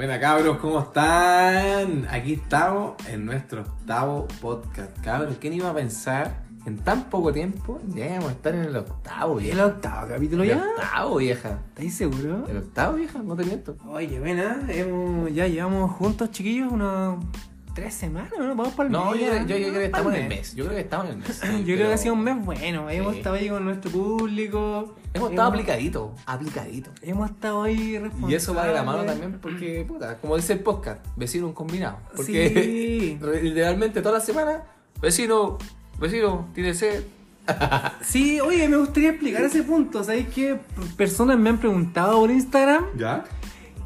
Buena cabros, ¿cómo están? Aquí estamos en nuestro octavo podcast. Cabros, ¿quién iba a pensar que en tan poco tiempo llegamos a estar en el octavo, ¿El vieja? octavo capítulo El ya? octavo, vieja. ¿Estáis seguros? El octavo, vieja, no te miento. Oye, buena, hemos, ya llevamos juntos, chiquillos, unos tres semanas, ¿no? Vamos para el No, mes. yo, ya, yo, yo creo que estamos en el mes. Yo creo que estamos en el mes. Yo creo que ha sido un mes bueno, hemos estado ahí con nuestro público. Hemos estado aplicaditos, aplicaditos. Hemos estado ahí responsables. Y eso va de la mano también porque, puta, como dice el podcast, vecino un combinado. Porque Sí. literalmente toda la semana, vecino, vecino, tiene sed. Sí, oye, me gustaría explicar ese punto. ¿Sabéis que personas me han preguntado por Instagram ¿Ya?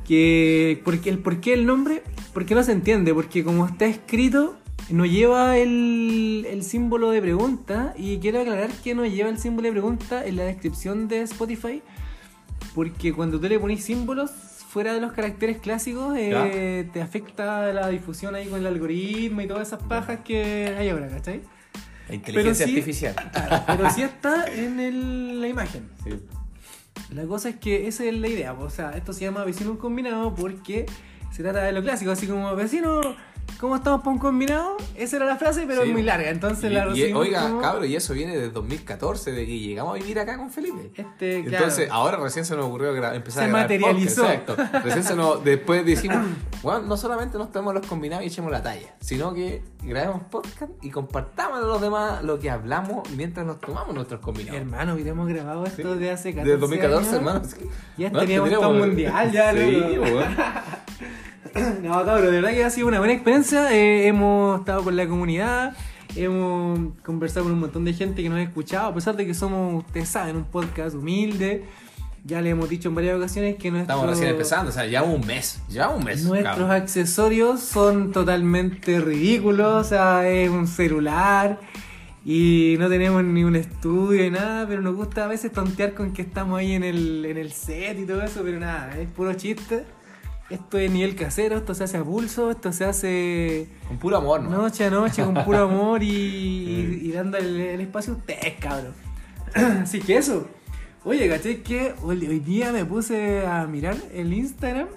que por qué, el por qué el nombre? Porque no se entiende, porque como está escrito no lleva el, el símbolo de pregunta y quiero aclarar que no lleva el símbolo de pregunta en la descripción de Spotify porque cuando tú le pones símbolos fuera de los caracteres clásicos eh, te afecta la difusión ahí con el algoritmo y todas esas pajas que hay ahora, ¿cachai? La inteligencia sí- artificial. Claro, pero sí está en el- la imagen. Sí. La cosa es que esa es la idea, o sea, esto se llama vecino combinado porque se trata de lo clásico, así como vecino, ¿cómo estamos para un combinado? Esa era la frase, pero Sí. es muy larga, entonces Y- la y, oiga, como, cabro, y eso viene desde 2014, de que llegamos a vivir acá con Felipe. Este, claro, Entonces, ahora recién se nos ocurrió empezar Se a grabar materializó. podcast, exacto. Recién se nos, después decimos, bueno, no solamente nos tomemos los combinados y echemos la talla, sino que grabemos podcast y compartamos a los demás lo que hablamos mientras nos tomamos nuestros combinados. hermano, hubiéramos grabado esto Sí. de hace 14 Desde 2014, años. hermano. Ya no, teníamos todo un mundial, ya, Sí. No, cabrón, de verdad que ha sido una buena experiencia. eh, hemos estado con la comunidad, hemos conversado con un montón de gente que nos ha escuchado, a pesar de que somos, ustedes saben, un podcast humilde. Ya le hemos dicho en varias ocasiones que nuestro, Estamos recién empezando, o sea, ya un mes, ya un mes. nuestros cabrón. accesorios son totalmente ridículos. O sea, es un celular y no tenemos ni un estudio ni nada, pero nos gusta a veces tontear con que estamos ahí en el, en el set y todo eso, pero nada, es puro chiste. Esto es nivel casero, esto se hace a pulso, esto se hace Con puro amor, ¿no? noche a noche con puro amor y, y, y dando el, el espacio a ustedes, cabrón. Así que eso. Oye, ¿cachai? Que hoy, hoy día me puse a mirar el Instagram.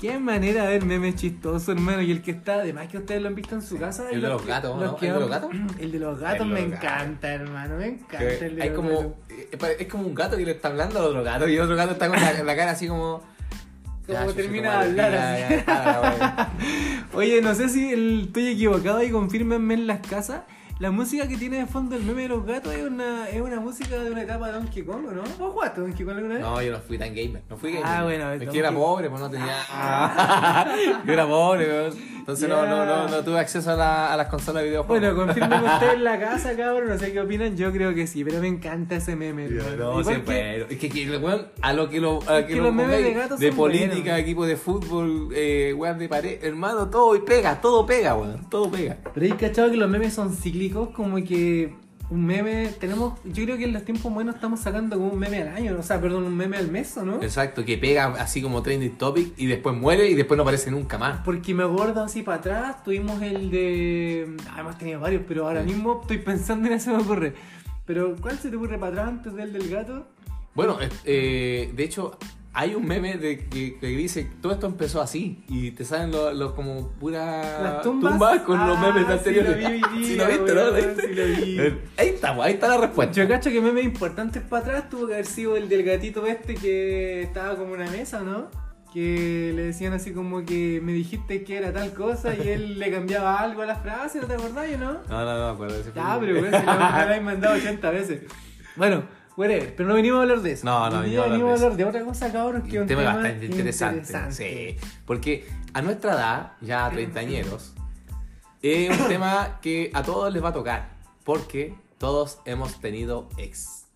Qué manera de ver memes chistosos, hermano. Y el que está, además que ustedes lo han visto en su casa. El de los gatos, ¿no? ¿El de los gatos? El de los gatos de me los gatos. encanta, hermano. Me encanta Que el de hay los como, gatos. eh, es como un gato que le está hablando al otro gato y el otro gato está con la, la cara así como. Como termina de hablar así. ya. Oye, no sé si el- estoy equivocado y confírmenme en las casas. La música que tiene de fondo el meme de los gatos es una, es una música de una etapa de Donkey Kong, ¿o ¿no? ¿Vos jugaste Donkey Kong alguna vez? No, yo no fui tan gamer. No fui gamer. Ah, bueno, Es que era pobre, pues no tenía. yo era pobre, weón. Entonces no, no, no, no tuve acceso a, la- a las consolas de videojuegos. Bueno, confirmen ustedes en la casa, cabrón. No sé qué opinan. Yo creo que sí, pero me encanta ese meme. hermano. No, sí, que-. Es que, que a lo que lo, a Es que que lo los memes de gatos de son política, buenos. equipo de fútbol, eh, weón de pared, hermano, todo y pega, todo pega, weón, todo pega. Pero hay cachado que los memes son cíclicos, como que un meme, tenemos, yo creo que en los tiempos buenos estamos sacando como un meme al año, o sea, perdón, un meme al mes, ¿o no? Exacto, que pega así como trending topic y después muere y después no aparece nunca más. Porque me acuerdo así para atrás, tuvimos el de... Ah, hemos tenido varios, pero ahora Sí. mismo estoy pensando en ese me ocurre. Pero, ¿cuál se te ocurre para atrás antes del del gato? Bueno, eh, de hecho, hay un meme de que, que dice todo esto empezó así y te salen los, los como pura Las tumbas. con los Ah, memes sí anteriores. lo vi Sí lo viste, ¿no? Eh, Ahí está, ahí está la respuesta. Yo cacho que memes importantes para atrás tuvo que haber sido el del gatito este que estaba como una mesa, ¿no? Que le decían así como que me dijiste que era tal cosa y él le cambiaba algo a la frase, ¿no te acordás o no? No, no, no me acuerdo meme. pero weón, si lo, me lo habéis mandado 80 veces. Bueno, whatever, pero no venimos a hablar de eso. No, no venimos día a hablar venimos a de hablar de otra cosa, cabrón, que un un tema tema bastante interesante. interesante. Sí, porque a nuestra edad, ya treintañeros, es un tema que a todos les va a tocar. Porque todos hemos tenido ex.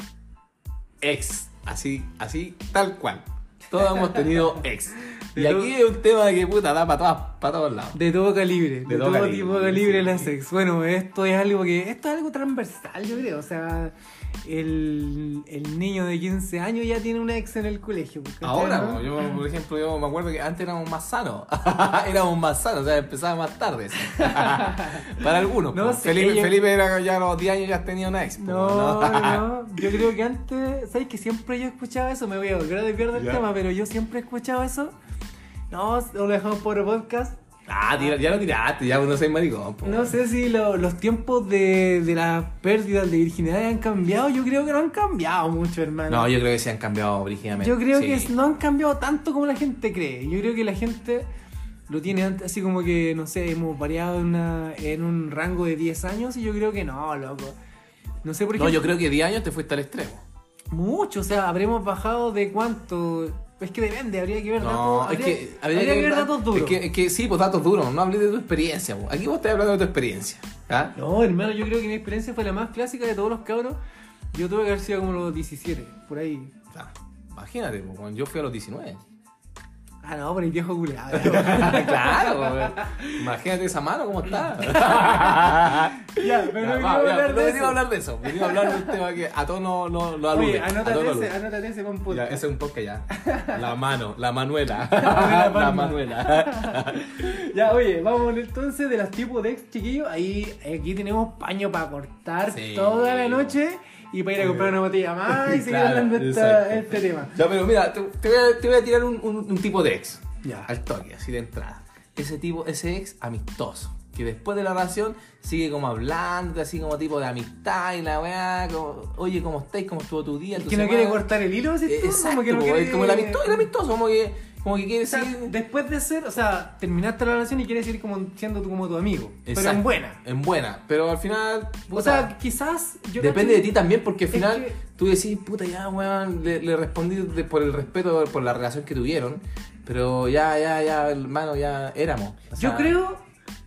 Ex. Así, así, tal cual. Todos hemos tenido ex. Y aquí es un tema que puta da para todas, para todos lados. De todo calibre, de, todo tipo de calibre sí. la sex. Bueno, esto es algo que. Esto es algo transversal, yo creo. O sea, el, el niño de 15 años ya tiene una ex en el colegio. pues, ¿cachai, Ahora, no? yo por ejemplo, yo me acuerdo que antes éramos más sanos. éramos más sanos, o sea, empezaba más tarde. Para algunos. No Felipe, era ya a los 10 años ya tenía una ex. po, No, no, yo creo que antes, ¿sabes que siempre yo escuchaba eso? Me voy a volver a desviar del tema, pero yo siempre he escuchado eso. No, lo dejamos por el podcast. Ah, tira- ya lo tiraste, ya no soy maricón. po. No sé si lo- los tiempos de, de las pérdidas de virginidad han cambiado. Yo creo que no han cambiado mucho, hermano. No, yo creo que se han cambiado brígidamente. Yo creo sí. que no han cambiado tanto como la gente cree. Yo creo que la gente lo tiene antes, así como que, no sé, hemos variado en, una- en un rango de 10 años y yo creo que no, loco. No sé por qué. No, yo creo que 10 años te fuiste al extremo. Mucho, o sea, habremos bajado de cuánto. Es que depende, habría que ver No, datos. es habría, que habría que ver da- datos duros. Es que, es que sí, pues datos duros. No hablé de tu experiencia. po. Aquí vos estás hablando de tu experiencia. ¿ah? No, hermano, yo creo que mi experiencia fue la más clásica de todos los cabros. Yo tuve que haber sido como los 17, por ahí. O sea, imagínate, cuando yo fui a los 19. Ah, no, por el viejo culeado. claro, po. imagínate esa mano cómo está. ya, pero no quiero va, ya, hablar no de venimos a eso. hablar de eso. Venimos a hablar de un tema que a todos no, no, lo alude. Oye, anótate ese, anótate ese, buen Ya, podcast. ese es un podcast ya. La mano, la Manuela. La Manuela. Ya, oye, vamos entonces de los tipos de ex chiquillos. Ahí, aquí tenemos paño para cortar Sí. toda la noche y para ir a comprar una botella más y seguir Claro, hablando de este tema. Ya, pero mira, te, te voy, a, te voy a tirar un, un- un tipo de ex. Ya. Al toque, así de entrada. Ese tipo, ese ex amistoso. Que después de la relación sigue como hablando, así como tipo de amistad y la weá. Como, Oye, ¿cómo estáis? ¿Cómo estuvo tu día? Tu que no quiere semana?" cortar el hilo, ¿sí? Eh? Exacto, como que no quiere... como el amistoso, el amistoso, como que, como que quiere O sea, seguir. después de ser, o sea, terminaste la relación y quieres seguir como siendo tú como tu amigo. Pero Exacto, en buena. En buena, pero al final. O sea, quizás. Yo Depende de ti también, porque al final que- tú decís, puta, ya, weón, le, le respondí de- por el respeto, por la relación que tuvieron, pero ya, ya, ya, hermano, ya éramos. O sea, Yo creo,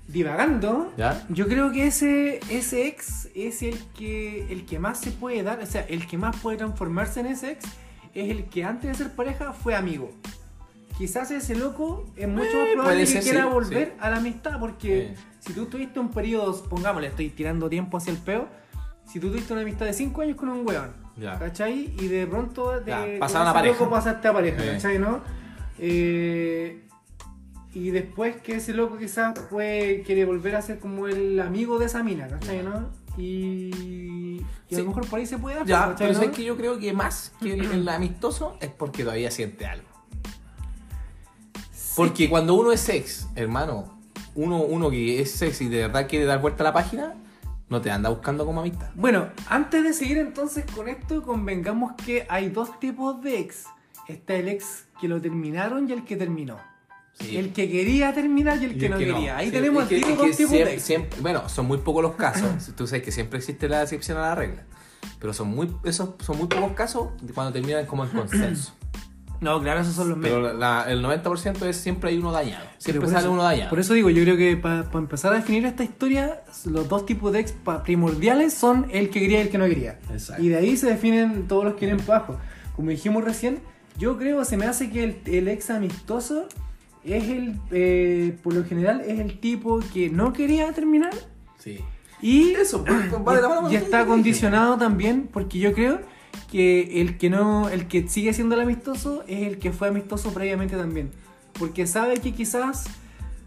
divagando, ¿Ya? yo creo que ese, ese ex es el que, el que más se puede dar, o sea, el que más puede transformarse en ese ex es el que antes de ser pareja fue amigo. Quizás ese loco es mucho más Eh, probable que quiera sí, volver sí. a la amistad, porque Sí. si tú tuviste un periodo, pongámosle, estoy tirando tiempo hacia el peo, si tú tuviste una amistad de 5 años con un weón, Ya. ¿cachai? Y de pronto de, Ya, con pasaron a ese pareja. loco pasaste a pareja, Sí. ¿cachai? ¿no? Eh, y después que ese loco quizás puede, quiere volver a ser como el amigo de esa mina, ¿cachai? ¿no? Y, y a lo mejor por ahí se puede dar, Ya, ¿cachai? pero ¿no? es que yo creo que más que el amistoso es porque todavía siente algo. Porque cuando uno es ex, hermano, uno, uno que es ex y de verdad quiere dar vuelta a la página, no te anda buscando como amistad. Bueno, antes de seguir entonces con esto, convengamos que hay dos tipos de ex. Está el ex que lo terminaron y el que terminó. Sí. El que quería terminar y el Y que el no que quería. Ahí Sí, tenemos que- el dos que tipos siempre- de ex. siempre- bueno, son muy pocos los casos. Tú sabes que siempre existe la excepción a la regla. Pero son muy, esos son muy pocos casos cuando terminan como en consenso. No, claro, esos son los medios. Pero la- el 90% es siempre hay uno dañado. Siempre sale eso- uno dañado. Por eso digo, yo creo que para empezar a definir esta historia, los dos tipos de ex primordiales son el que quería y el que no quería. Exacto. Y de ahí se definen todos los que vienen para abajo. Como dijimos recién, yo creo, se me hace que el, el ex amistoso es el, eh, por lo general, es el tipo que no quería terminar Sí. y, Eso, pues, va de la mano con y que está condicionado también porque yo creo que el que no el que sigue siendo el amistoso es el que fue amistoso previamente también porque sabe que quizás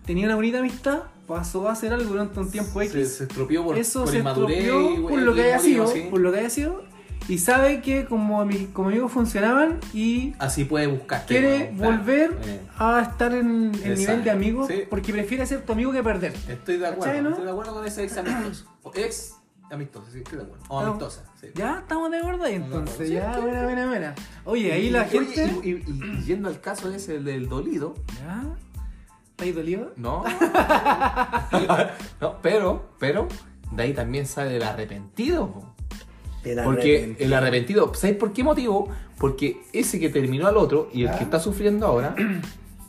tenía una bonita amistad pasó a hacer algo durante un tiempo X Se, se estropeó por, eso por se inmadurez. estropeó por lo que y haya sido sí. por lo que haya sido y sabe que como, ami- como amigos funcionaban y Así puede buscar. quiere volver Eh, a estar en el nivel de amigos Sí. porque prefiere ser tu amigo que perder Estoy de acuerdo. ¿Cachai, no? Estoy de acuerdo con ese ex amistoso. Ex amistoso, sí, estoy de acuerdo. O amistosa, sí. ya estamos de acuerdo ahí entonces. Sí, ya buena buena buena oye ahí la gente y, y- y yendo al caso ese del dolido, ¿Ya? ¿Estáis dolido? no. no, pero, pero, de ahí también sale el arrepentido. po. Porque el arrepentido, ¿sabes por qué motivo? Porque ese que terminó al otro y el que está sufriendo ahora,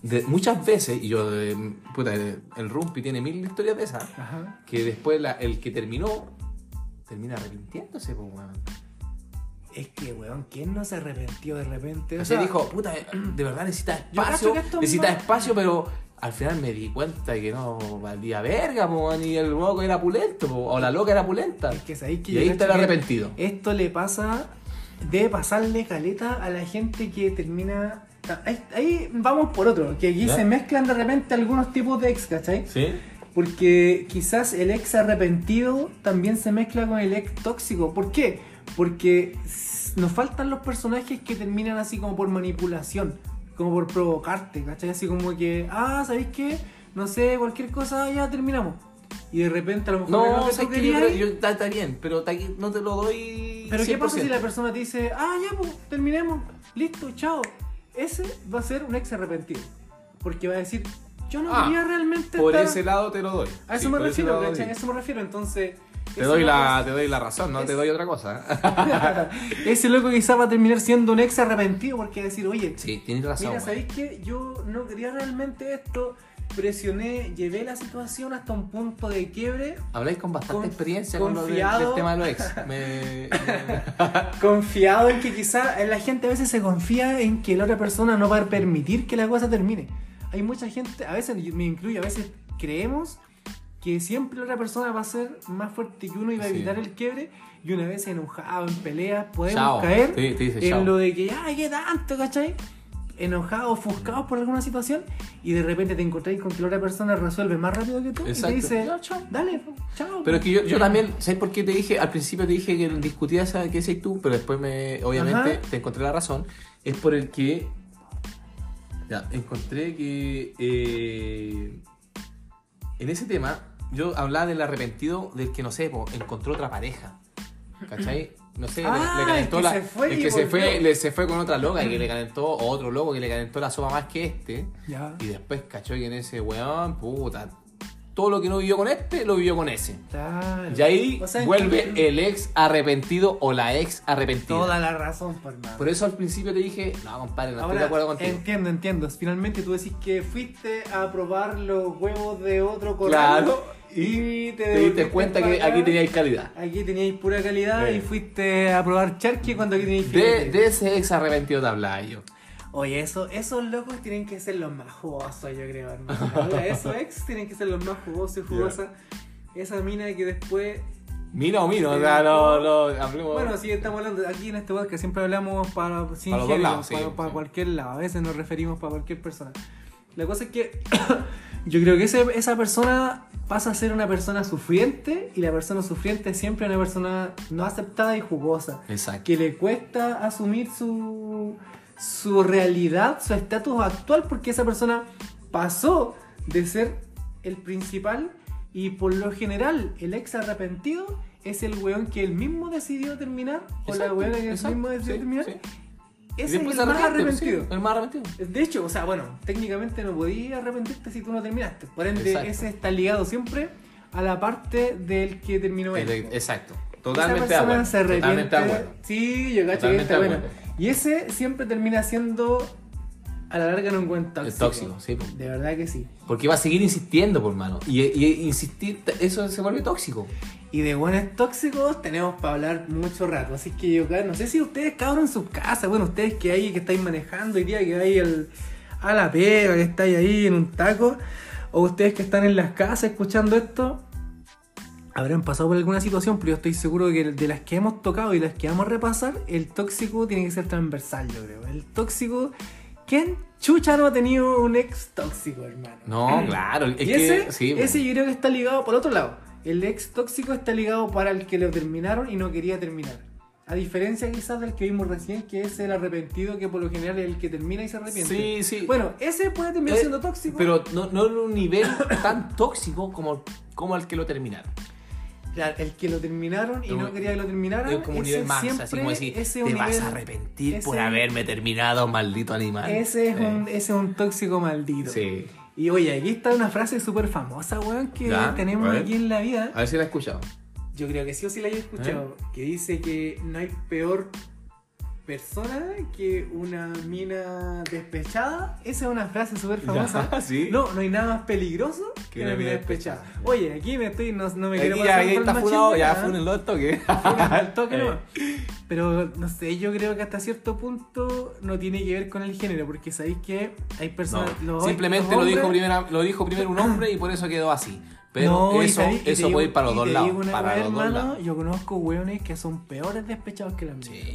de, muchas veces, y yo, eh, puta, el Rumpi tiene mil historias de esas, Ajá. que después la- el que terminó termina arrepintiéndose, pues, weón. Es que, weón, ¿quién no se arrepintió de repente? O O sea, sea, dijo, puta, eh, de verdad necesita espacio, necesita espacio, pero al final me di cuenta de que no valía verga, po, ni el loco era pulento, po, o la loca era pulenta. es que sabéis que Y ahí está el arrepentido. Esto le pasa, debe pasarle caleta a la gente que termina. Ahí, ahí vamos por otro, que aquí ¿Ya? se mezclan de repente algunos tipos de ex, ¿cachai? ¿Sí? Porque quizás el ex arrepentido también se mezcla con el ex tóxico. ¿Por qué? Porque nos faltan los personajes que terminan así como por manipulación. como por provocarte, ¿cachai? Así como que, ah, ¿sabéis qué? No sé, cualquier cosa, ya terminamos. Y de repente a lo mejor No, sé tú que yo, yo- está, está bien, pero está no te lo doy. Pero ¿qué pasa si 100%? la persona te dice, ah, ya, pues, terminemos, listo, chao? Ese va a ser un ex arrepentido. Porque va a decir, yo no Ah, quería realmente Por estar... ese lado te lo doy. A eso Sí, me refiero, ¿cachai? A eso me refiero, entonces... Te doy, la, te doy la razón, no es- te doy otra cosa. Ese loco quizás va a terminar siendo un ex arrepentido porque va a decir, oye, sí, tienes razón. mira. ¿sabéis qué? Yo no quería realmente esto, presioné, llevé la situación hasta un punto de quiebre, Habláis con bastante experiencia con lo de- confiado. del tema de los ex. Me- confiado en que quizás la gente a veces se confía en que la otra persona no va a permitir que la cosa termine. Hay mucha gente, a veces me incluyo, a veces creemos que siempre la otra persona va a ser más fuerte que uno y va a Sí. evitar el quiebre y una vez enojado en peleas podemos Chao. caer Sí, te dice en chao. lo de que, ay, qué tanto, ¿cachai? Enojados, ofuscados por alguna situación y de repente te encontráis con que la otra persona resuelve más rápido que tú Exacto. y te dice, Ya, chao. dale, chao. Pero es que yo, yo también, ¿sabes por qué te dije? Al principio te dije que discutía esa que decís tú, pero después me, obviamente Ajá. te encontré la razón. Es por el que. Ya, encontré que. eh, en ese tema, yo hablaba del arrepentido del que, no sé, po, encontró otra pareja. ¿Cachai? No sé, le- Ah, le, calentó el que la. se fue el que se fue, volvió. le, se fue con otra loca y que le calentó, o otro loco que le calentó la sopa más que este. Ya. Y después cachó que en ese weón, puta. Todo lo que no vivió con este, lo vivió con ese. Claro. Y ahí O sea, vuelve el ex arrepentido o la ex arrepentida. Toda la razón, por nada. Por eso al principio te dije, no, compadre, no estoy de acuerdo contigo. Entiendo, entiendo. Finalmente tú decís que fuiste a probar los huevos de otro corral. Claro, Y, te, te diste cuenta que acá. aquí teníais calidad. Aquí teníais pura calidad y fuiste a probar charqui cuando aquí teníais De, de ese ex arrepentido te hablaba yo. Oye, eso, esos locos tienen que ser los más jugosos, yo creo, hermano. Esos ex tienen que ser los más jugosos y jugosas. Esa mina que después Mira o mira, o sea, hablemos. Bueno, sí, estamos hablando aquí en este podcast, siempre hablamos para, sin Para género, lados, sí, para, para sí. cualquier lado. A veces nos referimos para cualquier persona. La cosa es que yo creo que ese- esa persona pasa a ser una persona sufriente y la persona sufriente es siempre una persona no aceptada y jugosa. Exacto. Que le cuesta asumir su, su realidad, su estatus actual, porque esa persona pasó de ser el principal y por lo general el ex arrepentido es el weón que él mismo decidió terminar o la Exacto, weona que él exacto, mismo decidió sí, terminar. sí. Ese es el más arrepiente, arrepentido. sí, el más arrepentido. De hecho, o sea, bueno, técnicamente no podías arrepentirte si tú no terminaste. Por ende, Exacto. ese está ligado siempre a la parte del que terminó él. Exacto. Esa Totalmente persona acuerdo. se arrepiente. Totalmente de acuerdo. Sí, yo cacho que está bueno. Y ese siempre termina siendo a la larga no encuentro Es tóxico, sí. po. De verdad que sí. Porque va a seguir insistiendo, por mano. Y, y insistir, eso se vuelve tóxico. Y de buenos tóxicos tenemos para hablar mucho rato. Así que yo no sé si ustedes cabrón en sus casas, bueno, ustedes que ahí que estáis manejando hoy día, que vais al- a la pega, que estáis ahí en un taco, o ustedes que están en las casas escuchando esto, habrán pasado por alguna situación, pero yo estoy seguro que de las que hemos tocado y las que vamos a repasar, el tóxico tiene que ser transversal, yo creo. El tóxico, ¿quién chucha no ha tenido un ex tóxico, hermano? No, claro. Es y que, ese, sí, ese yo creo que está ligado por otro lado. El ex tóxico está ligado para el que lo terminaron y no quería terminar. A diferencia quizás del que vimos recién, que es el arrepentido, que por lo general es el que termina y se arrepiente. Sí, sí. Bueno, ese puede terminar Eh, siendo tóxico. Pero no, no en un nivel tan tóxico como, como el que lo terminaron. Claro, el que lo terminaron y no quería que lo terminaran. Es como un nivel más, siempre- así como decir, ese te vas a arrepentir ese- por haberme terminado, maldito animal. Ese es, Eh, un, ese es un tóxico maldito. Sí. Y oye, aquí está una frase súper famosa, weón, que Ya, tenemos aquí en la vida. A ver si la he escuchado. Yo creo que sí o sí la he escuchado. Que dice que no hay peor persona que una mina despechada. Esa es una frase súper famosa. Ya, sí. No, no hay nada más peligroso que, una mina despechada. Oye, aquí me estoy, no, no me quiero ya, pasar ahí por está el funado, ya toque. al toque Eh. Pero no sé, yo creo que hasta cierto punto no tiene que ver con el género, porque sabéis que hay No, personas. los- simplemente los lo dijo, primera, lo dijo primero un hombre y por eso quedó así. Pero No, eso, eso digo- puede ir para los dos lados. Para los dos hermano, lados. Yo conozco weones que son peores despechados que las mías. Sí.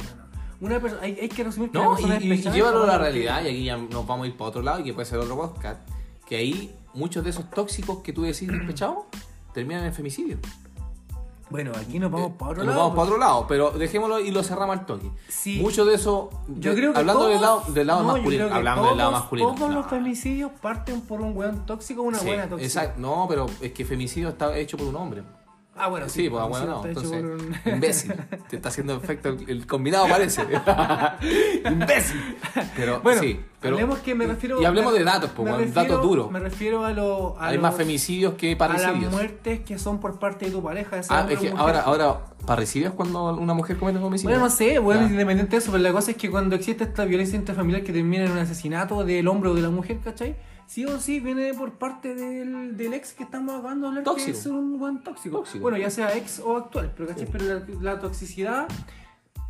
Una perso- hay, hay que resumir que una No, persona y, y llévalo a la realidad, y aquí ya nos vamos a ir para otro lado, y que puede ser otro podcast, que ahí muchos de esos tóxicos que tú decís despechados terminan en femicidio. Bueno, aquí nos vamos para otro Nos lado. vamos para otro lado, pero dejémoslo y lo cerramos al toque. Sí. Mucho de eso, Yo creo que hablando todos- del lado, del lado no, masculino, hablando del lado todos- masculino. Todos No. los femicidios parten por un weón tóxico o una Sí, buena tóxica. exacto. No, pero es que femicidio está hecho por un hombre. Ah, bueno, Sí, pues sí, bueno, no. Entonces, un- imbécil. Te está haciendo efecto el, combinado, parece. imbécil. Pero Bueno, sí, pero. hablemos que me refiero. Y hablemos me- de datos, pues, refiero- datos duros. Me refiero a los. a Hay los- más femicidios que A las parricidios. muertes que son por parte de tu pareja. Ah, es que ahora, ahora, ¿parricidio es cuando una mujer comete un homicidio? Bueno, no sé, bueno, independiente de eso, pero la cosa es que cuando existe esta violencia intrafamiliar que termina en un asesinato del hombre o de la mujer, ¿cachai? Sí o sí viene por parte del, del ex que estamos acabando de hablar, Tóxico. que es un buen tóxico. Tóxico. Bueno, ya sea ex o actual, pero, ¿cachai? pero la, la toxicidad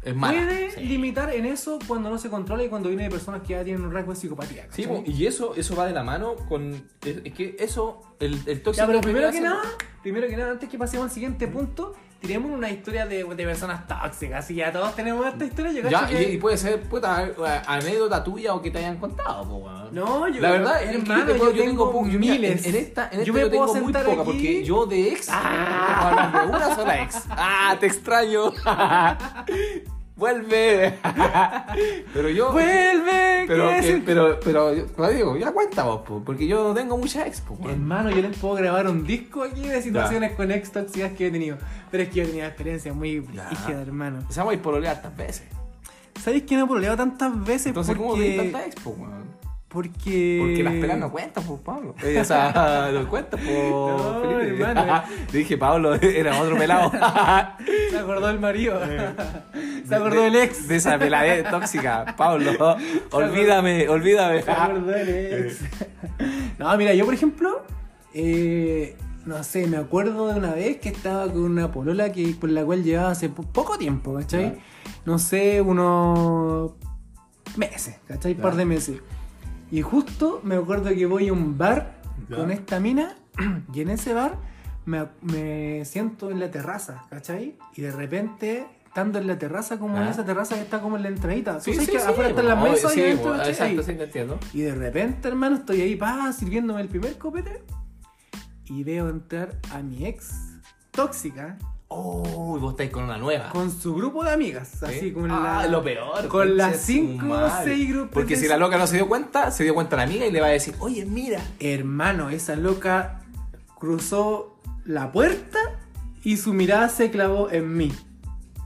Es mala. puede Sí. limitar en eso cuando no se controla y cuando viene de personas que ya tienen un rasgo de psicopatía. Sí, y eso, eso va de la mano con. Es, que eso, el, el tóxico. Ya, pero primero que hace- nada, primero que nada, antes que pasemos al siguiente punto, tiremos una historia de, de personas tóxicas. Así ya todos tenemos esta historia. Yo Ya, y, que- y puede ser, puta, anécdota tuya o que te hayan contado, po. No, yo La verdad hermano, yo, yo yo tengo, po- yo, miles. En, en esta, en Yo esta me yo tengo muy poca, aquí- porque yo de ex. Ah. hablando de una sola ex. ¡Ah, te extraño! ¡Vuelve! pero yo. ¡Vuelve! Pero, ¿qué que- es? pero, pero, yo- pero digo, ya cuenta vos, po, porque yo no tengo mucha ex, po, weón. Hermano, yo les puedo grabar un disco aquí de situaciones con ex tóxicas que he tenido. Pero es que yo tenía experiencias muy Ya. brígidas, hermano. Empezamos a ir pololear tantas veces. ¿Sabéis que no he pololeado tantas veces? Entonces, ¿cómo porque... tanta ex, po, weón? Porque... Porque las pelas no cuentan, por Pablo. Eh, O sea, no cuentan, por No, Felipe. hermano. Te dije, Pablo, era otro pelado. Se acordó del marido. Se acordó del ex. De esa peladez tóxica. Pablo, olvídame, olvídame. Se acordó del ex. No, mira, yo por ejemplo, eh, no sé, me acuerdo de una vez que estaba con una polola que, con la cual llevaba hace po- poco tiempo, ¿cachai? No sé, unos meses, ¿cachai? Un par de meses. Y justo me acuerdo que voy a un bar Ya. con esta mina y en ese bar me, me siento en la terraza, ¿cachai? Y de repente, estando en la terraza, como en Ah. esa terraza que está como en la entradita. Sí, ¿Tú sabes sí, que sí, afuera están las mesas sí, y bo, ¿cachai? Exacto, sí, te entiendo. Y de repente, hermano, estoy ahí, pa, sirviéndome el primer copete. Y veo entrar a mi ex tóxica Oh, vos estáis con una nueva. con su grupo de amigas. ¿Sí? Así con ah, la. lo peor. Con las cinco o seis grupos. Porque si la loca no se dio cuenta, se dio cuenta la amiga y le va a decir, oye, mira. Hermano, esa loca cruzó la puerta y su mirada se clavó en mí.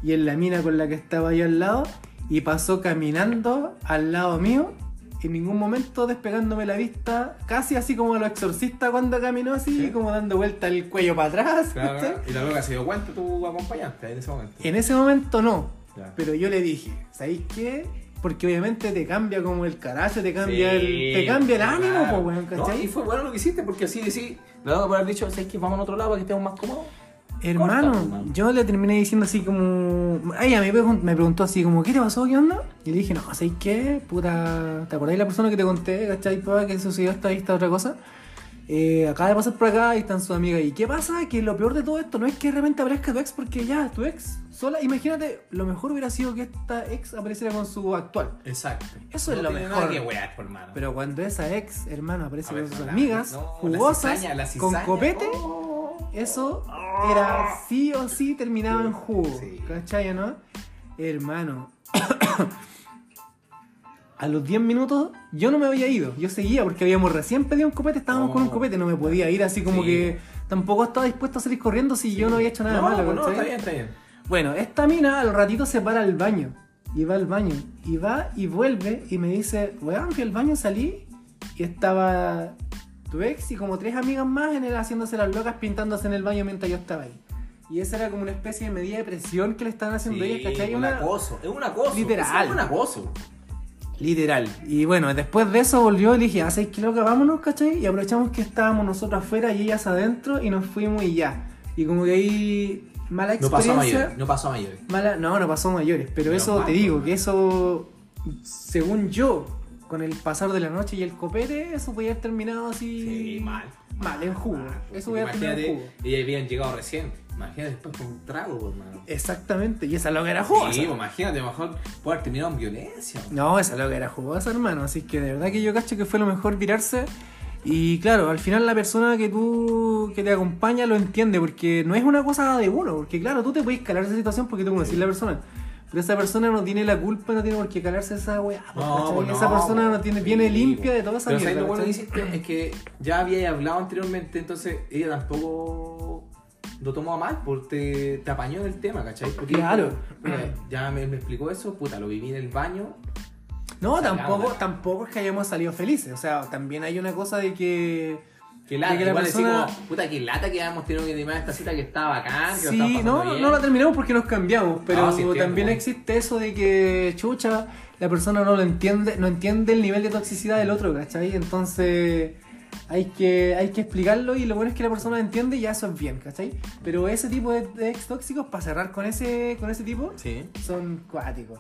Y en la mina con la que estaba ahí al lado. Y pasó caminando al lado mío. En ningún momento despegándome la vista. Casi así como los exorcistas cuando caminó así. Sí. Como dando vuelta el cuello para atrás. ¿cachai? Y la loca se dio cuenta, tu acompañante en ese momento. En ese momento no. Ya. Pero yo le dije, ¿sabéis qué? Porque obviamente te cambia como el carajo, te cambia el. Te cambia el ánimo, claro. po, weón, No, ¿cachai? y fue bueno lo que hiciste, porque así decís, dado por haber dicho, ¿sabes que vamos a otro lado para que estemos más cómodos? Hermano, Corta, yo le terminé diciendo así como. Ella me me preguntó así como, ¿qué te pasó? ¿Qué onda? Y le dije, no, ¿sabes qué? Puta, ¿te acordás de la persona que te conté, cachai, que sucedió esta, esta otra cosa? Eh, acaba de pasar por acá y están sus amigas. ¿Y qué pasa? Que lo peor de todo esto no es que de repente aparezca tu ex, porque ya, tu ex sola. Imagínate, lo mejor hubiera sido que esta ex apareciera con su actual. Exacto. Eso es lo tiene mejor. Nada que wear, por hermano. Pero cuando esa ex, hermano, aparece ver, con sus amigas, no, la jugosas, cizaña, la con copete, Oh. Eso era sí o sí terminaba en jugo. Sí. ¿Cachai, no? Hermano. A los 10 minutos yo no me había ido, yo seguía porque habíamos recién pedido un copete, estábamos Oh. con un copete, no me podía ir así como Sí. que tampoco estaba dispuesto a salir corriendo si yo no había hecho nada no, malo. no, no, está bien, está bien. Bueno, esta mina al ratito se para al baño. Y va al baño. Y va y vuelve y me dice, weón, fui al baño, salí. Y estaba tu ex y como tres amigas más en el haciéndose las locas pintándose en el baño mientras yo estaba ahí. Y esa era como una especie de medida de presión que le estaban haciendo ellas, ¿cachai? un Una- acoso, es un acoso. Literal. Es un acoso. Literal. Y bueno, después de eso volvió y le dije, ¿hacéis que loca? Vámonos, ¿cachai? Y aprovechamos que estábamos nosotros afuera y ellas adentro y nos fuimos y ya. Y como que ahí mala No pasó a experiencia. mayores, no pasó a mayores. Mala, no, no pasó a mayores, pero eso te digo, pues, que eso, según yo, con el pasar de la noche y el copete, eso podía haber terminado así. Sí, mal. Mal, en jugo. Mal. Eso podía haber terminado en Imagínate, jugo. ellas habían llegado recién. Imagínate después con un trago, pues, hermano. Exactamente, y esa loca era jugosa. Sí, pues, imagínate, mejor puede haber terminado en violencia. No, esa loca era jugosa, hermano. Así que de verdad que yo cacho que fue lo mejor virarse. Y claro, al final la persona que tú, que te acompaña lo entiende, porque no es una cosa de uno, porque claro, tú te puedes calar esa situación porque tú conoces la persona. Pero esa persona no tiene la culpa, no tiene por qué calarse esa weá. pues esa persona no tiene, viene sí, limpia de toda esa Pero ¿sabes mierda. lo bueno. Es que ya había hablado anteriormente, entonces ella tampoco lo tomó a mal, porque te, apañó en el tema, ¿cachai? Porque Claro. mira, ya me, me explicó eso, puta, lo viví en el baño. No, tampoco, tampoco es que hayamos salido felices. O sea, también hay una cosa de que. Que lata, que la igual persona- puta, que lata que habíamos tenido que terminar esta cita que estaba bacán, que Sí, no, no, la terminamos porque nos cambiamos, pero Ah, sí, entiendo. también existe eso de que, chucha, la persona no lo entiende, no entiende el nivel de toxicidad del otro, ¿cachai? Entonces hay que, hay que explicarlo y lo bueno es que la persona lo entiende y ya eso es bien, ¿cachai? Pero ese tipo de, de ex tóxicos, para cerrar con ese, con ese tipo, Sí. son cuáticos.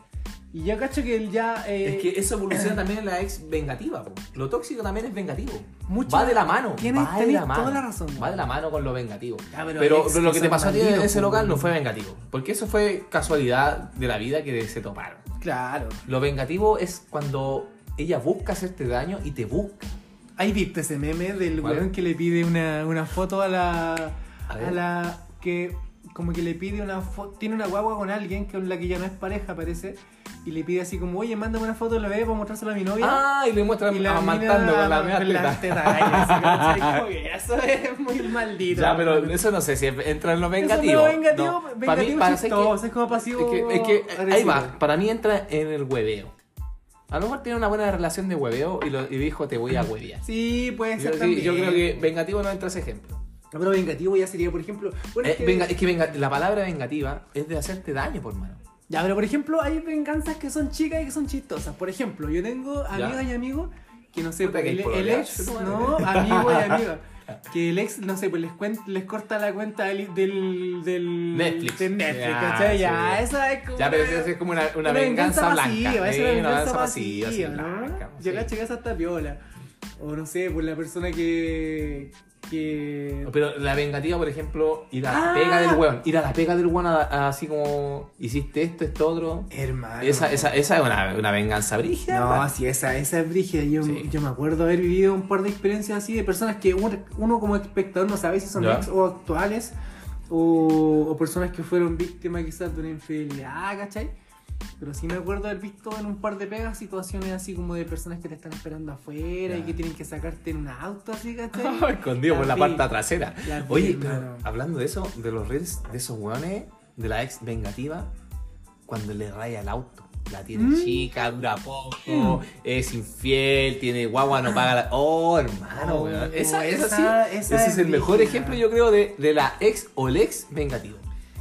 Y yo cacho que él ya... eh, Es que eso evoluciona también en la ex vengativa. po. Lo tóxico también es vengativo. Mucho- va de la mano. Tienes- va de tenés la mano. toda la razón, Va de la mano con lo vengativo. Ya, pero pero, ex pero lo que te pasó a ti en ese local no fue vengativo. Porque eso fue casualidad de la vida que se toparon. Claro. Lo vengativo es cuando ella busca hacerte daño y te busca. ¿Has visto ese meme del weón que le pide una, una foto a la. A la. que. Como que le pide una foto. Tiene una guagua con alguien con la que ya no es pareja, parece. Y le pide así como, oye, mándame una foto de la bebé para mostrársela a mi novia. Ah, y le muestra y la amamantando mina con la que Eso es muy maldito. Ya, pero eso no sé si entra en lo vengativo. Eso no vengativo, No. vengativo Para mí, chistoso, es como pasivo. Es que, es que ahí va, para mí entra en el hueveo. A lo mejor tiene una buena relación de hueveo y, lo, y dijo te voy a huevear. Sí, puede Yo, ser sí, también. yo creo que vengativo no entra ese ejemplo. Pero vengativo ya sería, por ejemplo. Bueno, Eh, es que- venga- es que venga- la palabra vengativa es de hacerte daño, por mano. Ya, pero por ejemplo, hay venganzas que son chicas y que son chistosas. Por ejemplo, yo tengo amigas y amigos que no sé, Puta que el, el allá, ex, no, amigo y amiga. Que el ex, no sé, pues les, cuen- les corta la cuenta del, del, del Netflix. de Netflix, Ya, ¿cachai? sí. Ya, esa es como. Ya, pero eso es como una, una venganza, blanca. pasiva, esa es Sí, una una venganza pasiva, pasiva, sí, ¿no? blanca, Yo sí. cacho que esa está piola. O no sé, pues la persona que. que. Pero la vengativa, por ejemplo, ir a la Ah. pega del weón. Ir a la pega del weón a- a- así como hiciste esto, esto, otro. Hermano. Esa, esa, esa es una, una venganza brígida. No, sí, esa, esa es brígida. Yo, Sí. yo me acuerdo haber vivido un par de experiencias así de personas que uno, uno como espectador no sabe si son Ya. ex o actuales o, o personas que fueron víctimas quizás de una infidelidad, ¿cachai? Pero sí me acuerdo haber visto en un par de pegas situaciones así como de personas que te están esperando afuera y Ya. que tienen que sacarte en un auto así, ¿cachai? Escondido por la vi. parte trasera. La vi, Oye, pero hablando de eso, de los reels, de esos weones, de la ex vengativa, cuando le raya el auto. La tiene Mm. chica, dura poco, es infiel, tiene guagua, no paga la. Oh, hermano, Oh, weón. Esa, esa- esa sí, esa ese es es el mejor ejemplo, yo creo, de, de la ex o el ex vengativo.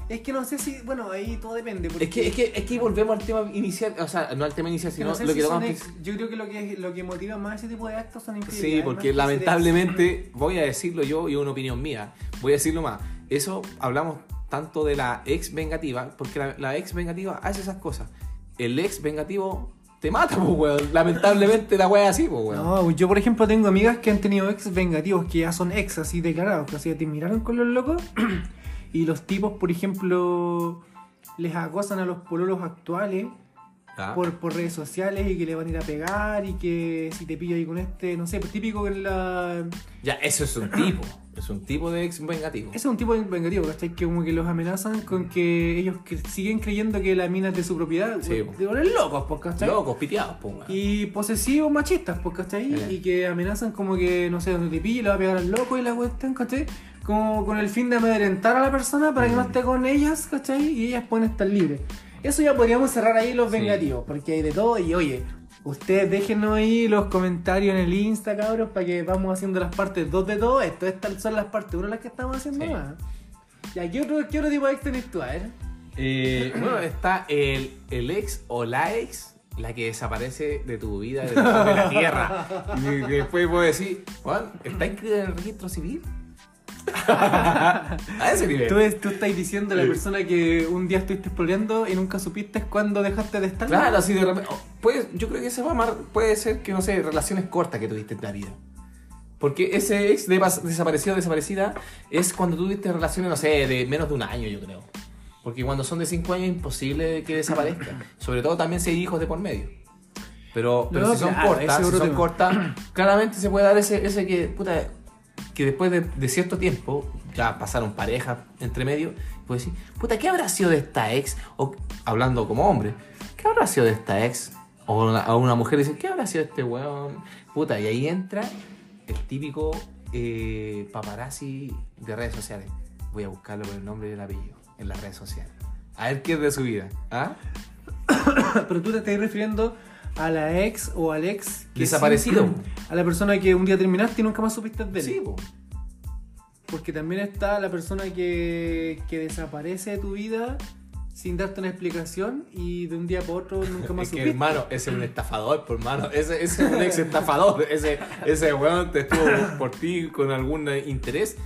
Es que no sé si, bueno, ahí todo depende. Porque Es que, es que, es que volvemos al tema inicial, o sea, no al tema inicial, sino no sé lo si que tocamos. ex- yo creo que lo que lo que motiva más ese tipo de actos son Sí, infidelidades, más porque lamentablemente, voy a decirlo yo y una opinión mía, voy a decirlo más. Eso hablamos tanto de la ex vengativa, porque la, la ex vengativa hace esas cosas. El ex vengativo te mata, pues, weón. Lamentablemente la weá es así, pues, weón. No, yo por ejemplo tengo amigas que han tenido ex vengativos que ya son ex así declarados, que así te miraron con los locos y los tipos, por ejemplo, les acosan a los pololos actuales Ah. por, por redes sociales y que le van a ir a pegar y que si te pillo ahí con este, no sé, pues típico que en la... Ya, eso es un tipo. Es un tipo de ex vengativo. Ese es un tipo de vengativo, ¿cachai? Que como que los amenazan con que ellos que siguen creyendo que la mina es de su propiedad. Sí, de poner locos, pues, ¿cachai? Locos, piteados, weón. Y posesivos machistas, pues, ¿cachai? Eh. Y que amenazan como que, no sé, donde te pille, le va a pegar al loco y la cuestión, ¿cachai? Como con el fin de amedrentar a la persona para que Mm. no esté con ellas, ¿cachai? Y ellas pueden estar libres. Eso ya podríamos cerrar ahí los Sí. vengativos, porque hay de todo. Y oye, ustedes déjenos ahí los comentarios en el Insta, cabros, para que vamos haciendo las partes 2 de todo esto. Estas son las partes 1 las que estamos haciendo Sí. más. Ya, ¿qué otro, qué otro tipo de ex tenés tú? A ver. Eh, bueno, está el, el ex o la ex, la que desaparece de tu vida, de, la- de la tierra. Y después puedo decir, Juan, ¿está inscrita en el registro civil? A ese nivel. Tú, es- tú estás diciendo a la persona que un día estuviste exploreando y nunca supiste cuándo dejaste de estar. Claro, así de repente. oh, puede- yo creo que ese va a mar- puede ser que, no sé, relaciones cortas que tuviste en la vida. Porque ese ex de desaparecido o desaparecida es cuando tuviste relaciones, no sé, de menos de un año, yo creo. Porque cuando son de cinco años es imposible que desaparezca. Sobre todo también si hay hijos de por medio. Pero, pero No, si son claro, cortas, si son cortas, claramente se puede dar ese, ese que, puta, que después de, cierto tiempo, ya pasaron parejas entre medio, puedes decir, puta, ¿qué habrá sido de esta ex? O hablando como hombre, ¿qué habrá sido de esta ex? O una, a una mujer dice, ¿qué habrá sido de este weón? Puta, y ahí entra el típico eh, paparazzi de redes sociales. Voy a buscarlo por el nombre y el apellido en las redes sociales. A ver qué es de su vida. ¿Ah? Pero tú te estás refiriendo a la ex o al ex que Desaparecido. sí- a la persona que un día terminaste y nunca más supiste de él. Sí, po. Porque también está la persona que, que desaparece de tu vida sin darte una explicación y de un día para otro nunca más Es que, hermano, ese es un estafador, por hermano. Ese, ese es un ex estafador. Ese, ese weón te estuvo por ti con algún interés,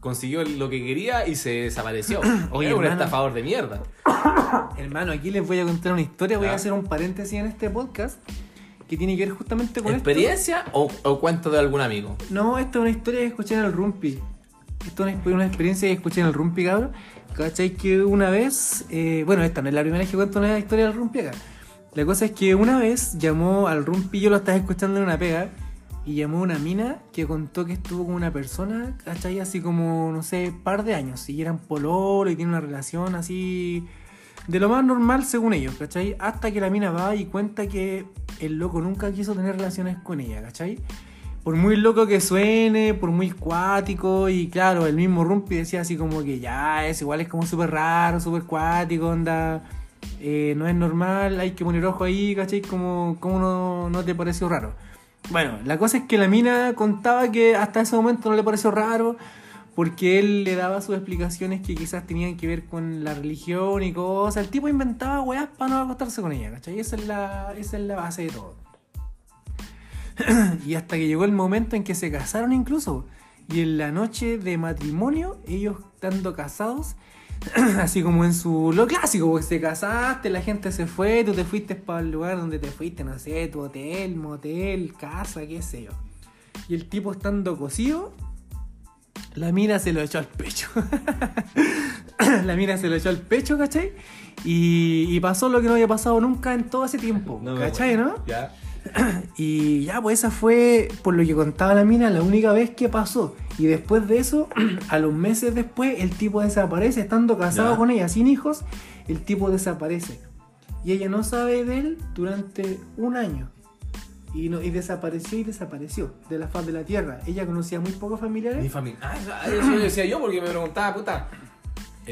consiguió lo que quería y se desapareció. Oye, es un hermano. estafador de mierda. Hermano, aquí les voy a contar una historia, voy a hacer un paréntesis en este podcast que tiene que ver justamente con esto. ¿Experiencia o, o cuento de algún amigo? No, esta es una historia que escuché en el Rumpi. Esta es una, una experiencia que escuché en el Rumpi, cabrón. ¿Cachai? Que una vez, eh, bueno, esta no es la primera vez que cuento una historia del Rumpi acá. La cosa es que una vez llamó al Rumpi, yo lo estaba escuchando en una pega, y llamó una mina que contó que estuvo con una persona, ¿cachai? Así como, no sé, par de años, y eran pololo y tienen una relación así de lo más normal según ellos, ¿cachai? Hasta que la mina va y cuenta que el loco nunca quiso tener relaciones con ella, ¿cachai? Por muy loco que suene, por muy cuático, y claro, el mismo Rumpi decía así como que ya, es igual, es como súper raro, súper cuático, onda, eh, no es normal, hay que poner ojo ahí, ¿cachai? Como, como no, no te pareció raro. Bueno, la cosa es que la mina contaba que hasta ese momento no le pareció raro, porque él le daba sus explicaciones que quizás tenían que ver con la religión y cosas. El tipo inventaba weas para no acostarse con ella, ¿cachai? Esa es la, esa es la base de todo. y hasta que llegó el momento en que se casaron incluso. Y en la noche de matrimonio, ellos estando casados, así como en su... Lo clásico, porque se casaste, la gente se fue, tú te fuiste para el lugar donde te fuiste, no sé, tu hotel, motel, casa, qué sé yo. Y el tipo estando cosido, la mina se lo echó al pecho. la mina se lo echó al pecho, ¿cachai? Y, y pasó lo que no había pasado nunca en todo ese tiempo, ¿cachai, no? Ya. Y ya, pues esa fue, por lo que contaba la mina, la única vez que pasó. Y después de eso, a los meses después, el tipo desaparece, estando casado Ya. con ella, sin hijos, el tipo desaparece. Y ella no sabe de él durante un año. Y, no, y desapareció y desapareció de la faz de la tierra. Ella conocía muy pocos Mi familiares. familia. Ah, eso, eso decía yo porque me preguntaba, puta.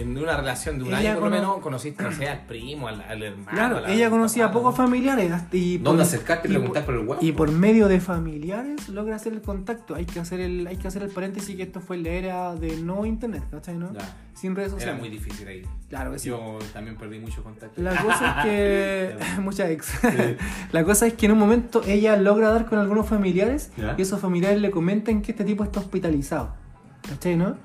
En una relación de un Ella año por lo menos conociste, no sé, al primo, al, al hermano. Claro, la- ella conocía a pocos familiares. Y ¿Dónde acercarte y preguntar por el huevo? Y por medio de familiares logra hacer el contacto. Hay que hacer el, hay que hacer el paréntesis que esto fue en la era de no internet, ¿cachai? ¿no? Ya. Sin redes Era sociales. muy difícil ahí. Claro que sí. Yo también perdí mucho contacto. La cosa es que. Mucha ex. La cosa es que en un momento ella logra dar con algunos familiares Ya. y esos familiares le comentan que este tipo está hospitalizado. ¿Cachai, no?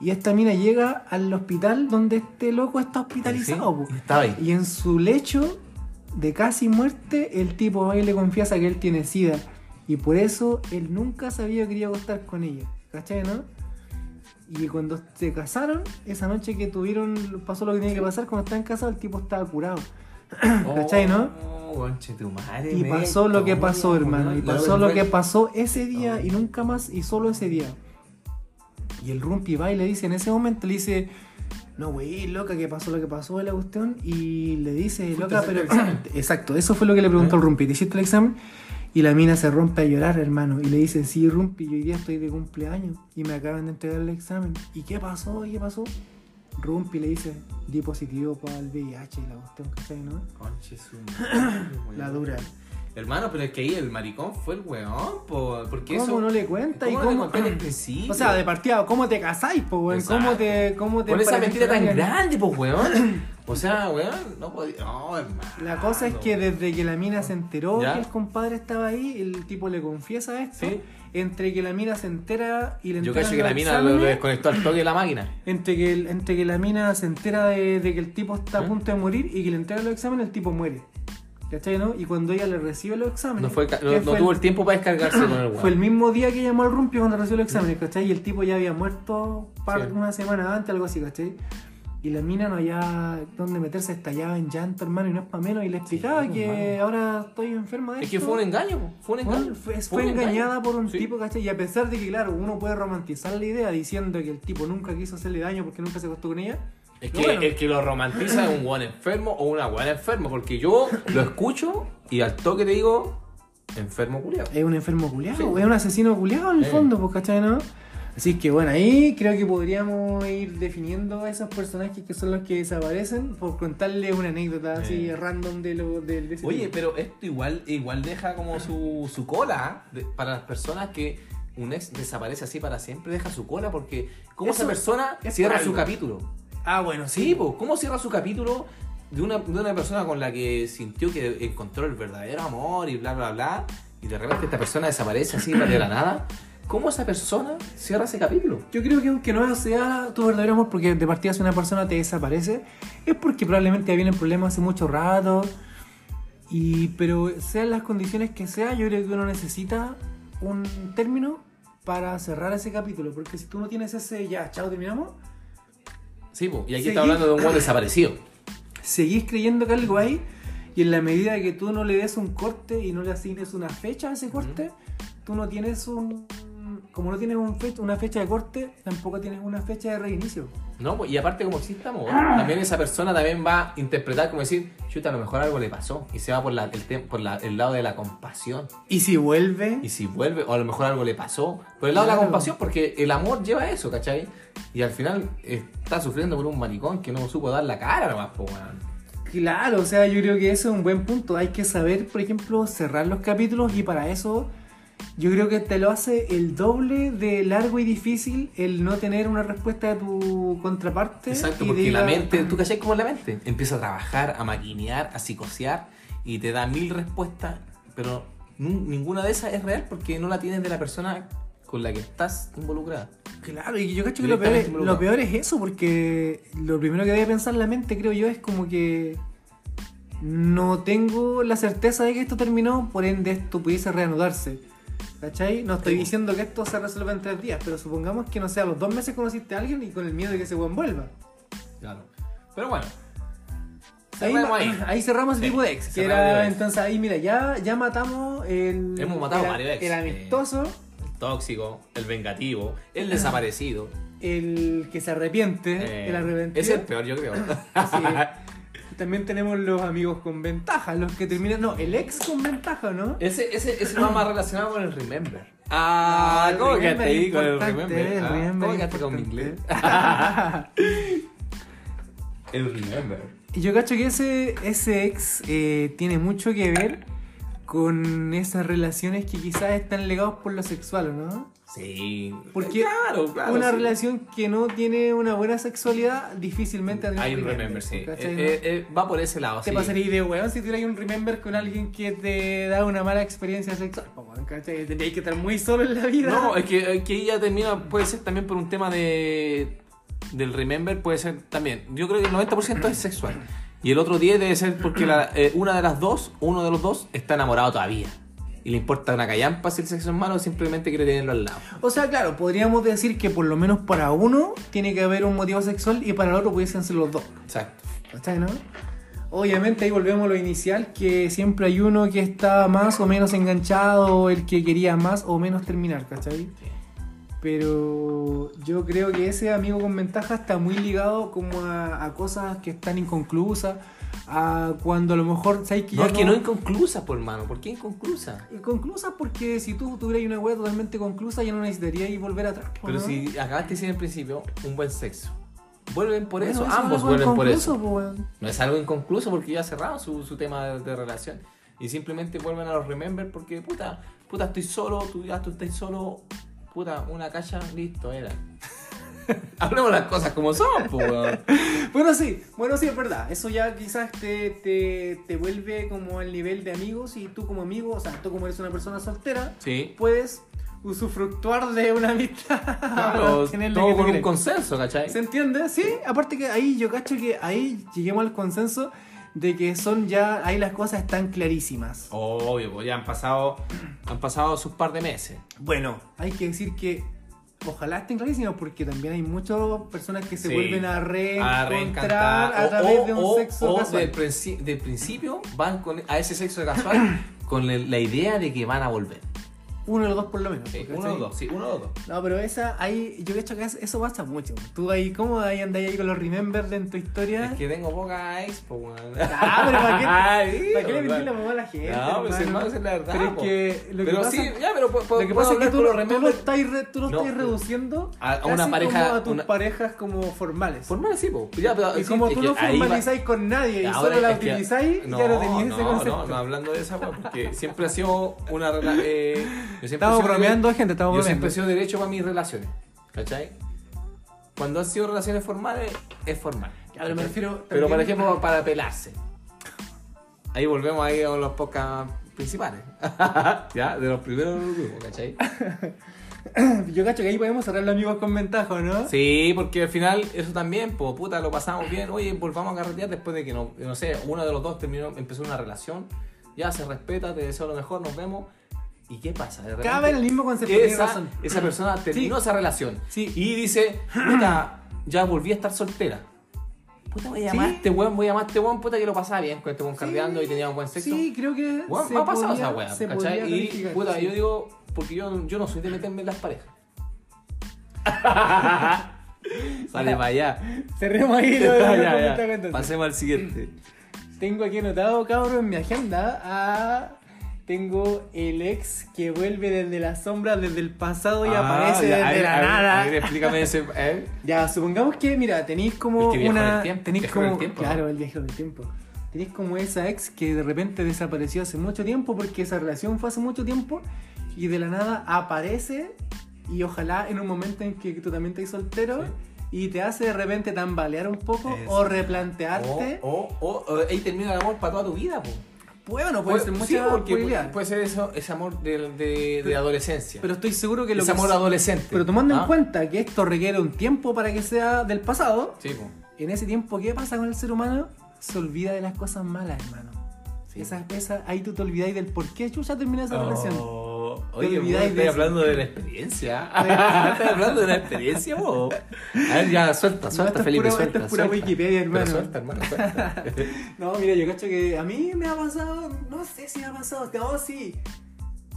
Y esta mina llega al hospital donde este loco está hospitalizado. Sí, ahí. Y en su lecho de casi muerte, el tipo va y le confiesa que él tiene sida. Y por eso él nunca se había querido acostar con ella. ¿Cachai, no? Y cuando se casaron, esa noche que tuvieron, pasó lo que tenía que pasar, cuando estaban casados, el tipo estaba curado. ¿Cachai, no? Oh, conche tu madre, Y me pasó lo que pasó, hermano. Y pasó lo que pasó ese día y nunca más, y solo ese día. Y el Rumpi va y le dice, en ese momento le dice, no, güey, loca, que pasó lo que pasó de la cuestión. Y le dice, loca, pero. Exacto, eso fue lo que le preguntó ¿Eh? el Rumpi. ¿Te hiciste el examen? Y la mina se rompe a llorar, hermano. Y le dice, sí, Rumpi, yo hoy día estoy de cumpleaños. Y me acaban de entregar el examen. ¿Y qué pasó? ¿Y qué pasó? Rumpi le dice, di positivo para el VIH y la cuestión, ¿cachai, no? Conche su La dura. Hermano, pero es que ahí el maricón fue el weón, po, porque ¿Cómo eso... no le cuenta? ¿Y ¿Cómo no le cómo? el? O sea, de partida, ¿cómo te casáis, po, weón? ¿Cómo te, cómo te Con esa mentira tan grande, pues, weón. O sea, weón, no podía... No, hermano. La cosa es que desde que la mina se enteró ¿Ya? que el compadre estaba ahí, el tipo le confiesa esto. Sí. Entre que la mina se entera y le Yo cacho que la mina lo, desconectó al toque de la máquina. Entre que, el- entre que la mina se entera de, de que el tipo está a punto de morir y que le entregan los exámenes, el tipo muere. ¿Cachai, no? Y cuando ella le recibe los exámenes. No, fue, ca- que no, no fue tuvo el tiempo para descargarse con el weón. Fue el mismo día que llamó al Rumpi cuando recibió los exámenes, ¿cachai? Y el tipo ya había muerto par- Sí. una semana antes, algo así, ¿cachai? Y la mina no había donde meterse, estallaba en llanto, hermano, y no es para menos. Y le explicaba Sí, que hermano. ahora estoy enferma de Es que esto. fue un engaño, fue un engaño. Bueno, fue, Fue fue un engañada engaño. por un Sí. tipo, ¿cachai? Y a pesar de que, claro, uno puede romantizar la idea diciendo que el tipo nunca quiso hacerle daño porque nunca se acostó con ella. Es que bueno. el que lo romantiza es un buen enfermo o una buena enferma, porque yo lo escucho y al toque te digo, enfermo culiado. Es un enfermo culiado, Sí. es un asesino culiado en el Sí. fondo, pues, ¿cachai? ¿no? Así que bueno, ahí creo que podríamos ir definiendo a esos personajes que son los que desaparecen por contarle una anécdota así Eh. random de, lo, de, de Oye, tipo. pero esto igual, igual deja como su, su cola ¿ah? de- para las personas que un ex desaparece así para siempre, deja su cola porque ¿cómo Eso esa persona es cierra su capítulo? Ah, bueno, Sí, pues, ¿cómo cierra su capítulo de una, de una persona con la que sintió que encontró el verdadero amor y bla, bla, bla, y de repente esta persona desaparece así de la nada? ¿Cómo esa persona cierra ese capítulo? Yo creo que aunque no sea tu verdadero amor, porque de partida si una persona te desaparece, es porque probablemente ya vienen problemas hace mucho rato. Y, pero sean las condiciones que sea, yo creo que uno necesita un término para cerrar ese capítulo. Porque si tú no tienes ese ya, chao, terminamos, Sí, pues, y aquí está hablando de un buen desaparecido. seguís creyendo que algo hay. Y en la medida que tú no le des un corte y no le asignes una fecha a ese corte, tú no tienes un. Como no tienes un una fecha de corte, tampoco tienes una fecha de reinicio. No, pues, y aparte como existe amor, también esa persona también va a interpretar como decir, chuta, a lo mejor algo le pasó y se va por, la, el, tem- por la- el lado de la compasión. Y si vuelve, Y si vuelve, o a lo mejor algo le pasó, por el lado de la compasión, porque el amor lleva eso, ¿cachai? Y al final está sufriendo por un maricón que no supo dar la cara nomás, po. Claro, o sea, yo creo que eso es un buen punto. Hay que saber, por ejemplo, cerrar los capítulos y para eso yo creo que te lo hace el doble de largo y difícil el no tener una respuesta de tu contraparte. Exacto, porque diga- la mente, ¿tú cachai cómo es la mente? Empieza a trabajar, a maquinear, a psicosear y te da mil respuestas, pero ninguna de esas es real porque no la tienes de la persona con la que estás involucrada. Claro, y yo creo que lo peor, es, lo peor es eso, porque lo primero que debe pensar la mente, creo yo, es como que no tengo la certeza de que esto terminó, por ende esto pudiese reanudarse. ¿Cachai? No estoy diciendo que esto se resuelva en tres días, pero supongamos que, no sé, a los dos meses conociste a alguien y con el miedo de que ese buen vuelva. Claro. Pero bueno. Ahí, cerramos el Sí, tipo de ex. Que era, entonces ahí, mira, ya, ya matamos el. Hemos matado varios ex. El amistoso, El tóxico, el vengativo, el desaparecido. el que se arrepiente, Eh, el arrepentido. es el peor, yo creo. Sí. También tenemos los amigos con ventaja, los que terminan. No, el ex con ventaja, ¿no? ese, ese, ese va más relacionado con el remember. Ah, el ¿cómo remember quedaste ahí con el remember? el Ah, remember ¿Cómo quedaste con mi inglés? el remember. Y yo cacho que ese, ese ex eh, tiene mucho que ver con esas relaciones que quizás están legados por lo sexual, ¿no? Sí. Porque claro, claro. una sí. relación que no tiene una buena sexualidad difícilmente Hay un remember, sí. Eh, eh, eh, va por ese lado, Te sí. pasaría de weón si tuvieras un remember con alguien que te da una mala experiencia sexual. que estar muy solo en la vida. No, es que, es que ella termina, puede ser también por un tema de del remember, puede ser también. Yo creo que el 90% es sexual. Y el otro 10 debe ser porque la- eh, una de las dos, uno de los dos, está enamorado todavía. Y le importa una callampa si el sexo es malo o simplemente quiere tenerlo al lado. O sea, claro, podríamos decir que por lo menos para uno tiene que haber un motivo sexual y para el otro pudiesen ser los dos. Exacto. ¿Cachai, no? Obviamente ahí volvemos a lo inicial, que siempre hay uno que está más o menos enganchado, el que quería más o menos terminar, ¿cachai? Pero yo creo que ese amigo con ventaja está muy ligado como a, a cosas que están inconclusas, a cuando a lo mejor, ¿sabes que No, ya es que no inconclusa, por hermano. ¿Por qué inconclusa? Inconclusas porque si tú tuvieras una wea totalmente conclusa ya no necesitarías ir volver atrás. po, Pero ¿no? si acabaste de decir en principio un buen sexo. Vuelven por Bueno, eso, es ambos algo vuelven por eso. weón. No es algo inconcluso porque ya cerraron su, su tema de, de relación. Y simplemente vuelven a los remember porque, puta, puta, estoy solo, tú ya tú estás solo, puta, una cacha, listo, era. Hablemos las cosas como son, pues. weón. Bueno, sí, bueno, sí, es verdad. Eso ya quizás te, te, te vuelve como al nivel de amigos y tú como amigo, o sea, tú como eres una persona soltera, Sí. puedes usufructuar de una amistad. Claro, todo con un consenso, ¿cachai? ¿Se entiende? Sí, aparte que ahí yo cacho que ahí lleguemos al consenso de que son ya, ahí las cosas están clarísimas. Obvio, pues ya han pasado, han pasado sus par de meses. Bueno, hay que decir que ojalá estén clarísimos porque también hay muchas personas que se Sí. vuelven a reencontrar reencantar. a través o- de un o- sexo o casual. del, princi- del principio van con, a ese sexo casual con la idea de que van a volver. Uno de los dos por lo menos. Sí, uno o dos, sí, uno o dos. No, pero esa, ahí, yo he hecho que eso pasa mucho. Tú ahí, ¿cómo ahí andáis ahí con los remembers en tu historia? Es que tengo poca expo, weón. Ah, pero ¿para qué, Ay, ¿para qué le metí la mamá a la gente? No, pues hermano? hermano, es la verdad. Pero es que lo que pero pasa, sí, ya, pero lo que pasa es que tú, los tú lo estás, re- tú lo No, estás reduciendo a- a una pareja- como a tus una- parejas como formales. Formales, sí, po. Ya, pero, y sí, como tú no ahí va- formalizáis con nadie y Ahora solo la utilizáis, no, ya no tenías no, ese concepto. No, no, hablando de esa, weón, porque siempre ha sido una relación. Yo siempre Estamos bromeando, gente, estamos Yo siempre bromeando. he sido derecho para mis relaciones. ¿Cachai? Cuando han sido relaciones formales, es formal. Pero me refiero Pero por ejemplo, para pelarse. Ahí volvemos ahí a los podcasts principales. ya, de los primeros grupos, ¿cachai? Yo cacho que ahí podemos cerrar los amigos con ventaja, ¿no? Sí, porque al final eso también, pues puta, lo pasamos bien. Oye, volvamos a carretear después de que, no, no sé, uno de los dos terminó, empezó una relación. Ya se respeta, te deseo lo mejor, nos vemos. ¿Y qué pasa? De repente, Cada vez el mismo concepto, esa, razón. esa persona terminó Sí. esa relación Sí. y dice, puta, ya volví a estar soltera. Puta, voy a llamar a Sí. este weón, voy a llamar a este weón, puta, que lo pasaba bien con este weón cardeando y teníamos buen sexo. Sí, creo que Weón, se ha pasado podía- esa se ¿cachai? Y puta, yo digo, porque yo, yo no soy de meterme en las parejas. Sale para allá. Cerremos ahí lo de entonces. Pasemos al siguiente. Tengo aquí anotado, cabrón, en mi agenda. a- Tengo el ex que vuelve desde la sombra, desde el pasado y Ah, aparece ya, desde la nada. a ver, explícame ese. ¿eh? Ya, supongamos que, mira, tenéis como que una. tenéis como. tiempo, claro, ¿no? el viaje del tiempo. Tenéis como esa ex que de repente desapareció hace mucho tiempo porque esa relación fue hace mucho tiempo y de la nada aparece y ojalá en un momento en que tú también estás soltero y te hace de repente tambalear un poco Eso. o replantearte. O, o, o, o ahí termina el amor para toda tu vida, po. Puede o no puede ser sí, mucha porque probabilidad. puede ser eso, ese amor de, de, de adolescencia. Pero estoy seguro que lo ese que amor adolescente. Pero tomando ¿Ah? en cuenta que esto requiere un tiempo para que sea del pasado, Sí, en ese tiempo, ¿qué pasa con el ser humano? Se olvida de las cosas malas, hermano. Sí. Esa, esa, ahí tú te olvidáis del por qué chucha terminó esa relación. Oh, Te Oye, vos estás hablando de la experiencia. estás hablando de la experiencia, vos. A ver, ya, suelta, suelta, Felipe, pura- suelta. esto es pura suelta. Wikipedia, hermano. Pero suelta, hermano, suelta. No, mira, yo cacho que a mí me ha pasado, no sé si me ha pasado, no, sí.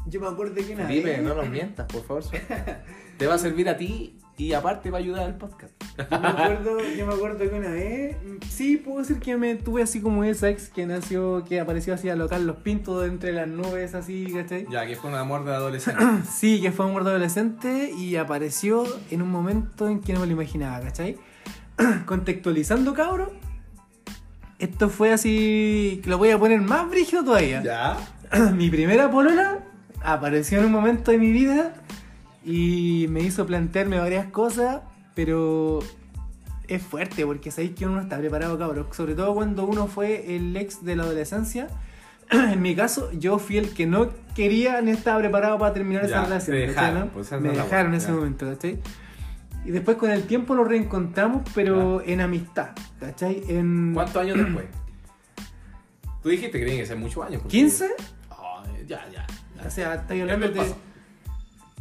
Yo me acuerdo que una vez, no nos mientas, por favor, suelta. Te va a servir a ti y aparte va a ayudar al podcast. yo me acuerdo, yo me acuerdo que una vez, sí, puedo decir que me tuve así como esa ex que nació, que apareció así a local los pintos de entre las nubes, así, ¿cachai? Ya, que fue un amor de adolescente. Sí, que fue un muerto adolescente y apareció en un momento en que no me lo imaginaba, ¿cachai? Contextualizando, cabro. Esto fue así. Lo voy a poner más brígido todavía. ya. mi primera polola apareció en un momento de mi vida y me hizo plantearme varias cosas, pero es fuerte porque sabéis que uno no está preparado, cabrón. Sobre todo cuando uno fue el ex de la adolescencia. En mi caso, yo fui el que no quería ni estaba preparado para terminar Ya, esa relación. pues me dejaron en ese ya. momento, ¿cachai? Y después con el tiempo nos reencontramos, pero en amistad, ¿cachai? En ¿Cuántos años después? Tú dijiste que tiene que ser muchos años. porque- 15. Ah, ya, ya. ya. O sea, estoy Ya hablando de. pasó.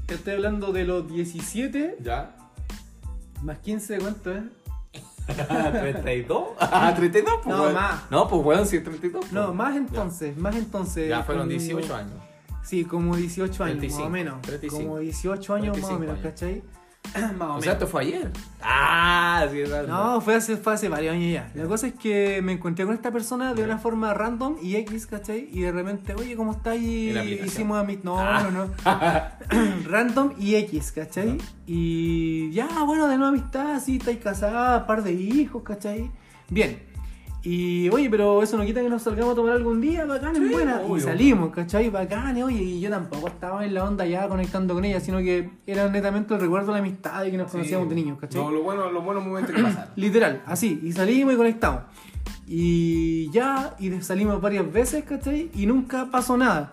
Te estoy hablando de los 17 ¿Ya? más 15, ¿cuánto es? ¿32? Ah, 32, pues. No, weón. más. No, pues weón, sí, 32. pues. No, más entonces, más entonces. Ya, fueron como- 18 años. Sí, como 18 años, 35, más o menos. 35. Como 18 años más o 35 menos, años. ¿cachai? más o sea, esto fue ayer. Ah, sí, es. No, fue hace, fue hace varios años ya. La cosa es que me encontré con esta persona de una forma random y X, ¿cachai? Y de repente, oye, ¿cómo estás? Y hicimos a mi... No, Ah. no, no. random y X, ¿cachai? Y ya, bueno, de nueva amistad, así, estáis casada, par de hijos, ¿cachai? Bien. Y oye, pero eso no quita que nos salgamos a tomar algún día, bacán, Sí, buena. obvio. Y salimos, ¿cachai? Bacán, oye, y yo tampoco estaba en la onda ya conectando con ella, sino que era netamente el recuerdo de la amistad y que nos conocíamos de niños, ¿cachai? No, lo bueno, los buenos momentos que pasaron. Literal, así, y salimos y conectamos. Y ya, y salimos varias veces, ¿cachai? Y nunca pasó nada.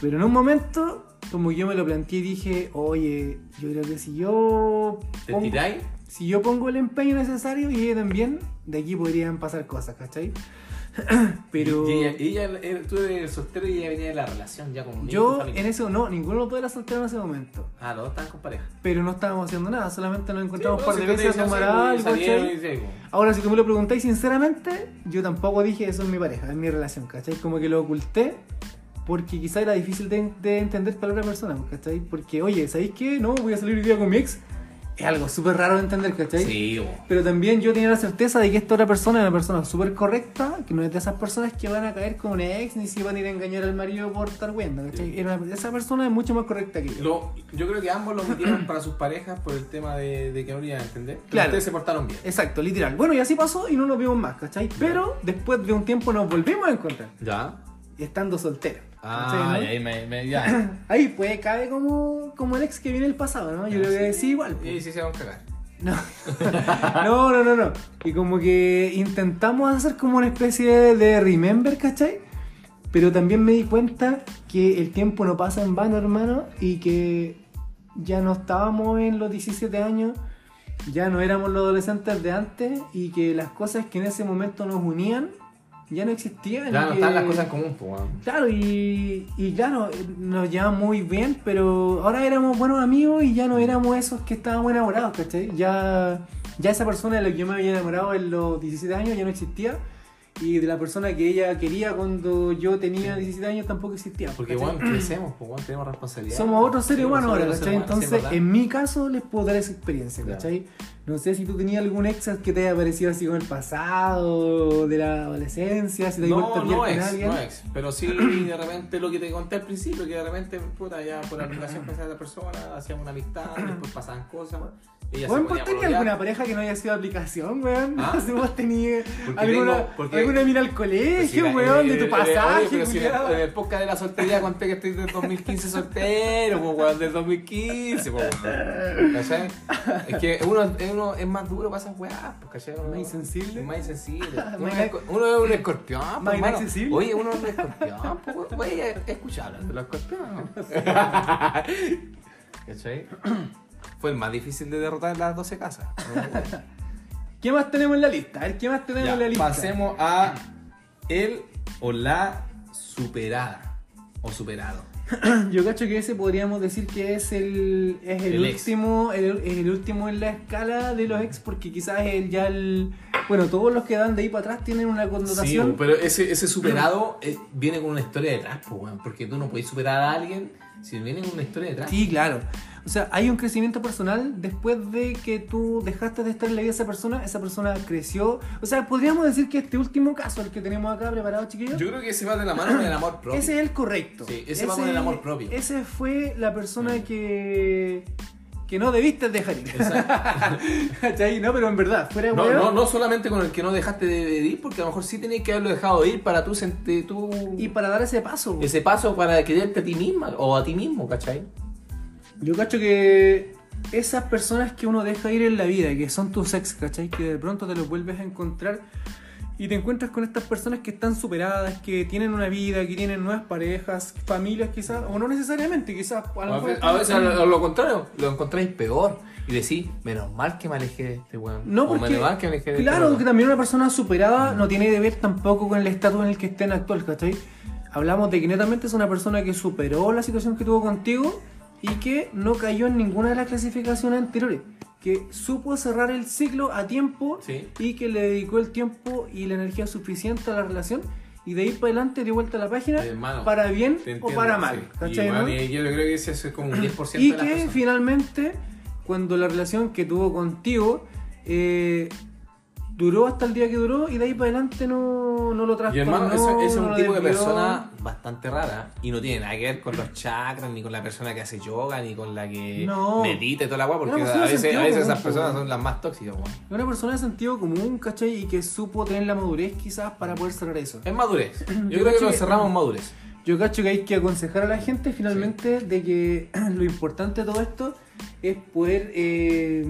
Pero en un momento, como yo me lo planteé y dije, oye, yo creo que si yo... ¿Te pongo- tiráis? si yo pongo el empeño necesario y ella también, de aquí podrían pasar cosas, ¿cachai? Pero Y ella, y ella- él- tú eres soltero y ella venía de la relación ya como yo en ese no, ninguno de los dos soltero en ese momento. Ah, los dos estaban con pareja. Pero no estábamos haciendo nada, solamente nos encontramos Sí, un par de veces a tomar algo, ¿cachai? sí, Ahora, si tú me lo preguntáis sinceramente, yo tampoco dije eso es mi pareja, es mi relación, ¿cachai? Como que lo oculté porque quizá era difícil de, de entender para otra persona, ¿cachai? Porque, oye, ¿sabéis qué? No, voy a salir hoy día con mi ex. Es algo súper raro de entender, ¿cachai? Sí, bo. Pero también yo tenía la certeza de que esta otra persona es una persona súper correcta, que no es de esas personas que van a caer con un ex ni se van a ir a engañar al marido por estar viendo, ¿cachai? Era una- esa persona es mucho más correcta que yo. Lo- yo creo que ambos lo metieron para sus parejas por el tema de, de que no iban a entender. Pero Claro. ustedes se portaron bien. Exacto, literal. Bueno, y así pasó y no nos vimos más, ¿cachai? Pero después de un tiempo nos volvimos a encontrar, Ya. estando solteros. Ah, ¿cachai, y no? ahí me, me- ya. Ahí pues cabe como, como el ex que viene el pasado, ¿no? Yo creo que sí, igual. pues. Y sí se van a cagar. No. no, no, no, no. Y como que intentamos hacer como una especie de remember, ¿cachai? Pero también me di cuenta que el tiempo no pasa en vano, hermano, y que ya no estábamos en los 17 años, ya no éramos los adolescentes de antes, y que las cosas que en ese momento nos unían ya no existían. No que- están las cosas en común, pues. Claro, y, y claro, nos llevamos muy bien, pero ahora éramos buenos amigos y ya no éramos esos que estábamos enamorados, ¿cachai? Ya, ya esa persona de la que yo me había enamorado en los 17 años ya no existía. Y de la persona que ella quería cuando yo tenía 17 años tampoco existía. Porque, ¿cachai? weón, crecemos, pues, weón, tenemos responsabilidad. Somos otros seres humanos ahora, ¿cachai? Entonces, en mi caso, les puedo dar esa experiencia. ¿cachai? No sé si tú tenías algún ex que te haya parecido así con el pasado, de la adolescencia, si te No, no con ex, alguien. no ex. Pero sí, de repente lo que te conté al principio, que de repente, puta, ya por la relación con esa persona, hacíamos una amistad, después pasaban cosas. ¿vos a tenías alguna pareja que no haya sido aplicación, weón? ¿Ah? No sé, vos tenías alguna, tengo- porque- alguna mina al Pues colegio, si la- weón, eh, de eh, tu eh, pasaje, oye, pero si en el- culiao. en el podcast de la soltería conté que estoy del 2015 soltero, pues, weón, del 2015, pues, weón. ¿Cachai? Es que uno, uno es más duro para esas weas, ¿cachai? Uno- Más insensible. Es más insensible. Uno, es, uno es un escorpión, pues, más hermano. Oye, uno es un escorpión, pues, de los escorpiones. ¿Cachai? Fue el más difícil de derrotar en las 12 casas. ¿Qué más tenemos en la lista? A ver, ¿qué más tenemos Ya, en la lista? pasemos a el o la superada o superado. Yo cacho que ese podríamos decir que es el, es el, último el, el último en la escala de los ex porque quizás el, ya el bueno todos los que dan de ahí para atrás tienen una Sí, connotación pero ese, ese superado eh, viene con una historia detrás, pues, porque tú no puedes superar a alguien si viene con una historia detrás. Sí, claro. O sea, hay un crecimiento personal después de que tú dejaste de estar en la vida de esa persona, esa persona creció. O sea, podríamos decir que este último caso, el que tenemos acá preparado, chiquillos, Yo creo que ese va de la mano con el amor propio. ese es el correcto. Sí, ese va con el amor propio. Ese fue la persona que que no debiste dejar ir. Exacto. ¿Cachai? No, pero en verdad, fuera No, no, no solamente con el que no dejaste de, ir, porque a lo mejor sí tenías que haberlo dejado ir para tú sentir tú Y para dar ese paso. ese paso para quererte a ti misma o a ti mismo, ¿cachai? Yo cacho que esas personas que uno deja ir en la vida, que son tus ex, ¿cachai? Que de pronto te los vuelves a encontrar y te encuentras con estas personas que están superadas, que tienen una vida, que tienen nuevas parejas, familias quizás, o no necesariamente, quizás. A lo A mejor veces, a veces a lo, contrario, lo encontráis peor y decís, menos mal que me alejé de este weón. No, o porque, menos mal que me alejé de este claro, weón. que también una persona superada no tiene que ver tampoco con el estatus en el que esté en actual, ¿cachai? Hablamos de que netamente es una persona que superó la situación que tuvo contigo y que no cayó en ninguna de las clasificaciones anteriores. Que supo cerrar el ciclo a tiempo Sí. y que le dedicó el tiempo y la energía suficiente a la relación y de ahí para adelante dio vuelta a la página Eh, para bien o para sí. mal. Y, ¿cachai, bueno, no? y yo creo que ese es como un 10% Y de las que personas. finalmente, cuando la relación que tuvo contigo eh, duró hasta el día que duró y de ahí para adelante no, no lo Y trastornó. hermano, ese, ese es un tipo de persona bastante rara y no tiene nada que ver con los chakras, ni con la persona que hace yoga, ni con la que No. medita y toda la guay, porque a veces, a veces común, esas personas son las más tóxicas. weón. Es Una persona de sentido común, ¿cachai? Y que supo tener la madurez quizás para poder cerrar eso. Es madurez. Yo, Yo creo que lo cerramos en madurez. Yo cacho que hay que aconsejar a la gente finalmente de que lo importante de todo esto es poder eh,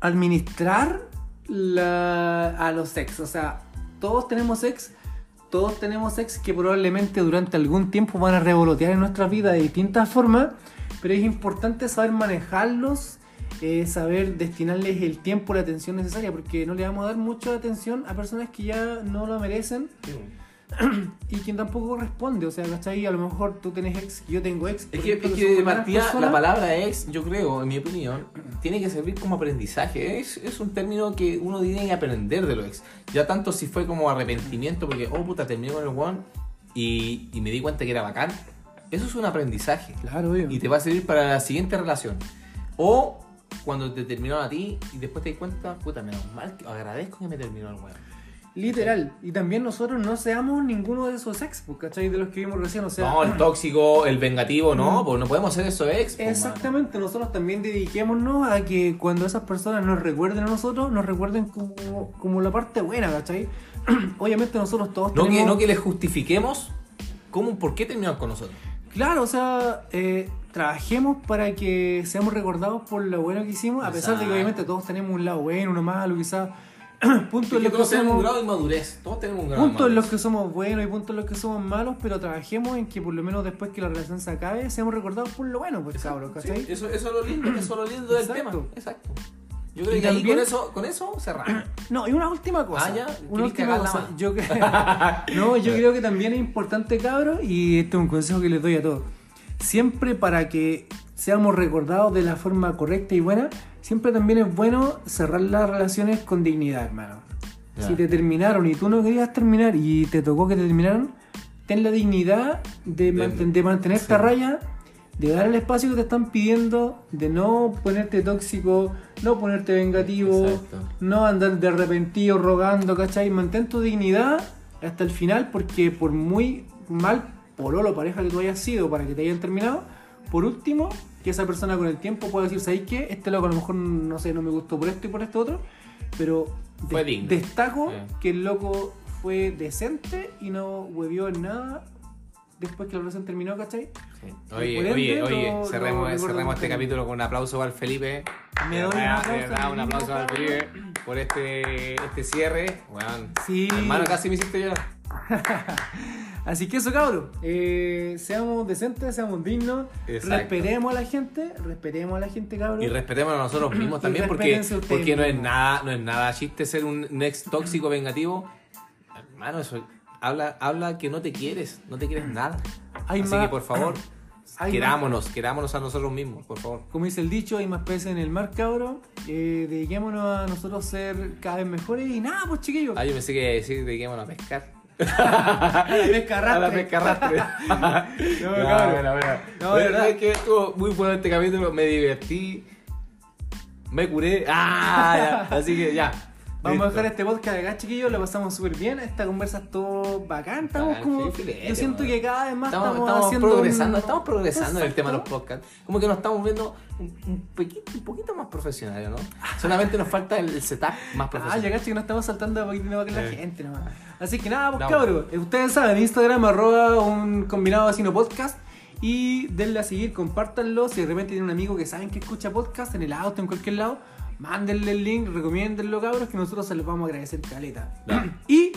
administrar la, a los ex. O sea, todos tenemos ex, todos tenemos ex que probablemente durante algún tiempo van a revolotear en nuestra vida de distintas formas, pero es importante saber manejarlos eh, saber destinarles el tiempo, la atención necesaria, porque no le vamos a dar mucha atención a personas que ya no lo merecen y quien tampoco corresponde. O sea, ¿cachai? A lo mejor tú tenés ex, yo tengo ex. Es que, es que de partida personas. la palabra ex, yo creo, en mi opinión, tiene que servir como aprendizaje. Es, es un término que uno tiene que aprender de los ex. Ya tanto si fue como arrepentimiento, porque, oh puta, terminé con el one y, y me di cuenta que era bacán. Eso es un aprendizaje. Claro, obvio. Y te va a servir para la siguiente relación. O cuando te terminaron a ti y después te das cuenta, puta, menos mal, que agradezco que me terminó el weón. Literal. Y también nosotros no seamos ninguno de esos ex, pues, ¿cachai? De los que vimos recién. O sea, No, el tóxico, el vengativo, no, pues no podemos ser eso ex. pues, Exactamente, nosotros también dediquémonos a que cuando esas personas nos recuerden a nosotros, nos recuerden como, como la parte buena, ¿cachai? Obviamente nosotros todos. No que, tenemos... no que les justifiquemos cómo, por qué terminaron con nosotros. Claro, o sea, eh, trabajemos para que seamos recordados por lo bueno que hicimos, a pesar de que obviamente todos tenemos un lado bueno, uno malo, quizás puntos Es en los que todos tenemos un grado de inmadurez. Todos tenemos un grado Puntos en los que somos buenos y puntos en los que somos malos, pero trabajemos en que por lo menos después que la relación se acabe, seamos recordados por lo bueno, pues cabros, Sí, ¿cachai? eso, eso es lo lindo, eso es lo lindo del Exacto. tema. Exacto. Yo creo Y que ahí también- con eso, con eso cerramos. No, y una última cosa. Ah, ya, Una ¿querés última cosa. Yo no, yo creo que también es importante, cabros, y este es un consejo que les doy a todos. Siempre para que seamos recordados de la forma correcta y buena, siempre también es bueno cerrar las relaciones con dignidad, hermano. Si te terminaron y tú no querías terminar y te tocó que te terminaron, ten la dignidad de, manten- de mantenerte a sí. raya, de dar el espacio que te están pidiendo, de no ponerte tóxico, no ponerte vengativo, Exacto. no andar de arrepentido rogando, ¿cachai? Mantén tu dignidad hasta el final porque por muy mal pololo pareja que tú hayas sido para que te hayan terminado, por último, que esa persona con el tiempo pueda decir, ¿sabes qué? Este loco a lo mejor, no sé, no me gustó por esto y por esto otro, pero Fue de- digno. destaco Eh. que el loco fue decente y no huevió en nada después que la relación terminó, ¿cachai? Sí. Y Oye, ende oye, oye, cerremos, cerremos este capítulo con un aplauso el Felipe. Me doy un verdad, aplauso al un aplauso mismo, para el Felipe por este, este cierre. Weón. Sí. Hermano, casi me hiciste llorar. Así que eso, cabros. Eh, seamos decentes, seamos dignos. Exacto. Respetemos a la gente. Respetemos a la gente, cabros. Y respetemos a nosotros mismos también porque, porque no es nada, no es nada chiste ser un ex tóxico vengativo. Hermano, eso habla, habla que no te quieres, no te quieres nada. Hay Así más- que por favor, hay querámonos, querámonos a nosotros mismos, por favor. Como dice el dicho, hay más peces en el mar, cabros. Eh, dediquémonos a nosotros ser cada vez mejores. Y nada, pues chiquillos. Ah, yo pensé que iba a decir dediquémonos a pescar. A la pesca A la pesca arrastre. No, No, cabrón. bueno, bueno. No, No, de de verdad. verdad es que estuvo muy bueno este capítulo, me divertí, me curé. Ah, ya. Así que ya. Vamos a dejar este podcast acá, chiquillos. Lo pasamos súper bien. Esta conversa estuvo bacán. Estamos Bacán, como. filete, yo siento weón. que cada vez más Estamos, estamos, estamos haciendo. progresando, un- estamos progresando en el tema de los Exacto. podcasts. Como que nos estamos viendo un, un, poquito, un poquito más profesionales, ¿no? Solamente nos falta el setup más Ah, profesional. ya caché que no estamos saltando a poquito que la gente nomás. Así que nada, pues No. cabros. eh, Ustedes saben, Instagram arroba un combinado vecino podcast. Y denle a seguir, compártanlo. Si de repente tienen un amigo que saben que escucha podcast en el auto, en cualquier lado, mándenle el link, recomiéndenlo, cabros, que nosotros se los vamos a agradecer caleta. Y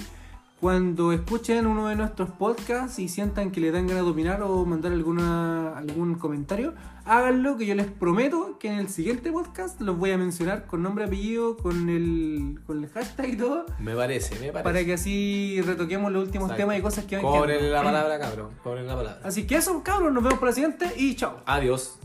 cuando escuchen uno de nuestros podcasts y sientan que le dan ganas de opinar o mandar alguna, algún comentario, háganlo, que yo les prometo que en el siguiente podcast los voy a mencionar con nombre, apellido, con el, con el hashtag y todo, Me parece, me parece. para que así retoquemos los últimos Exacto. temas y cosas que van Cobren la palabra, cabrón. Cobren la palabra. Así que eso, cabros, nos vemos para la siguiente y chao. Adiós.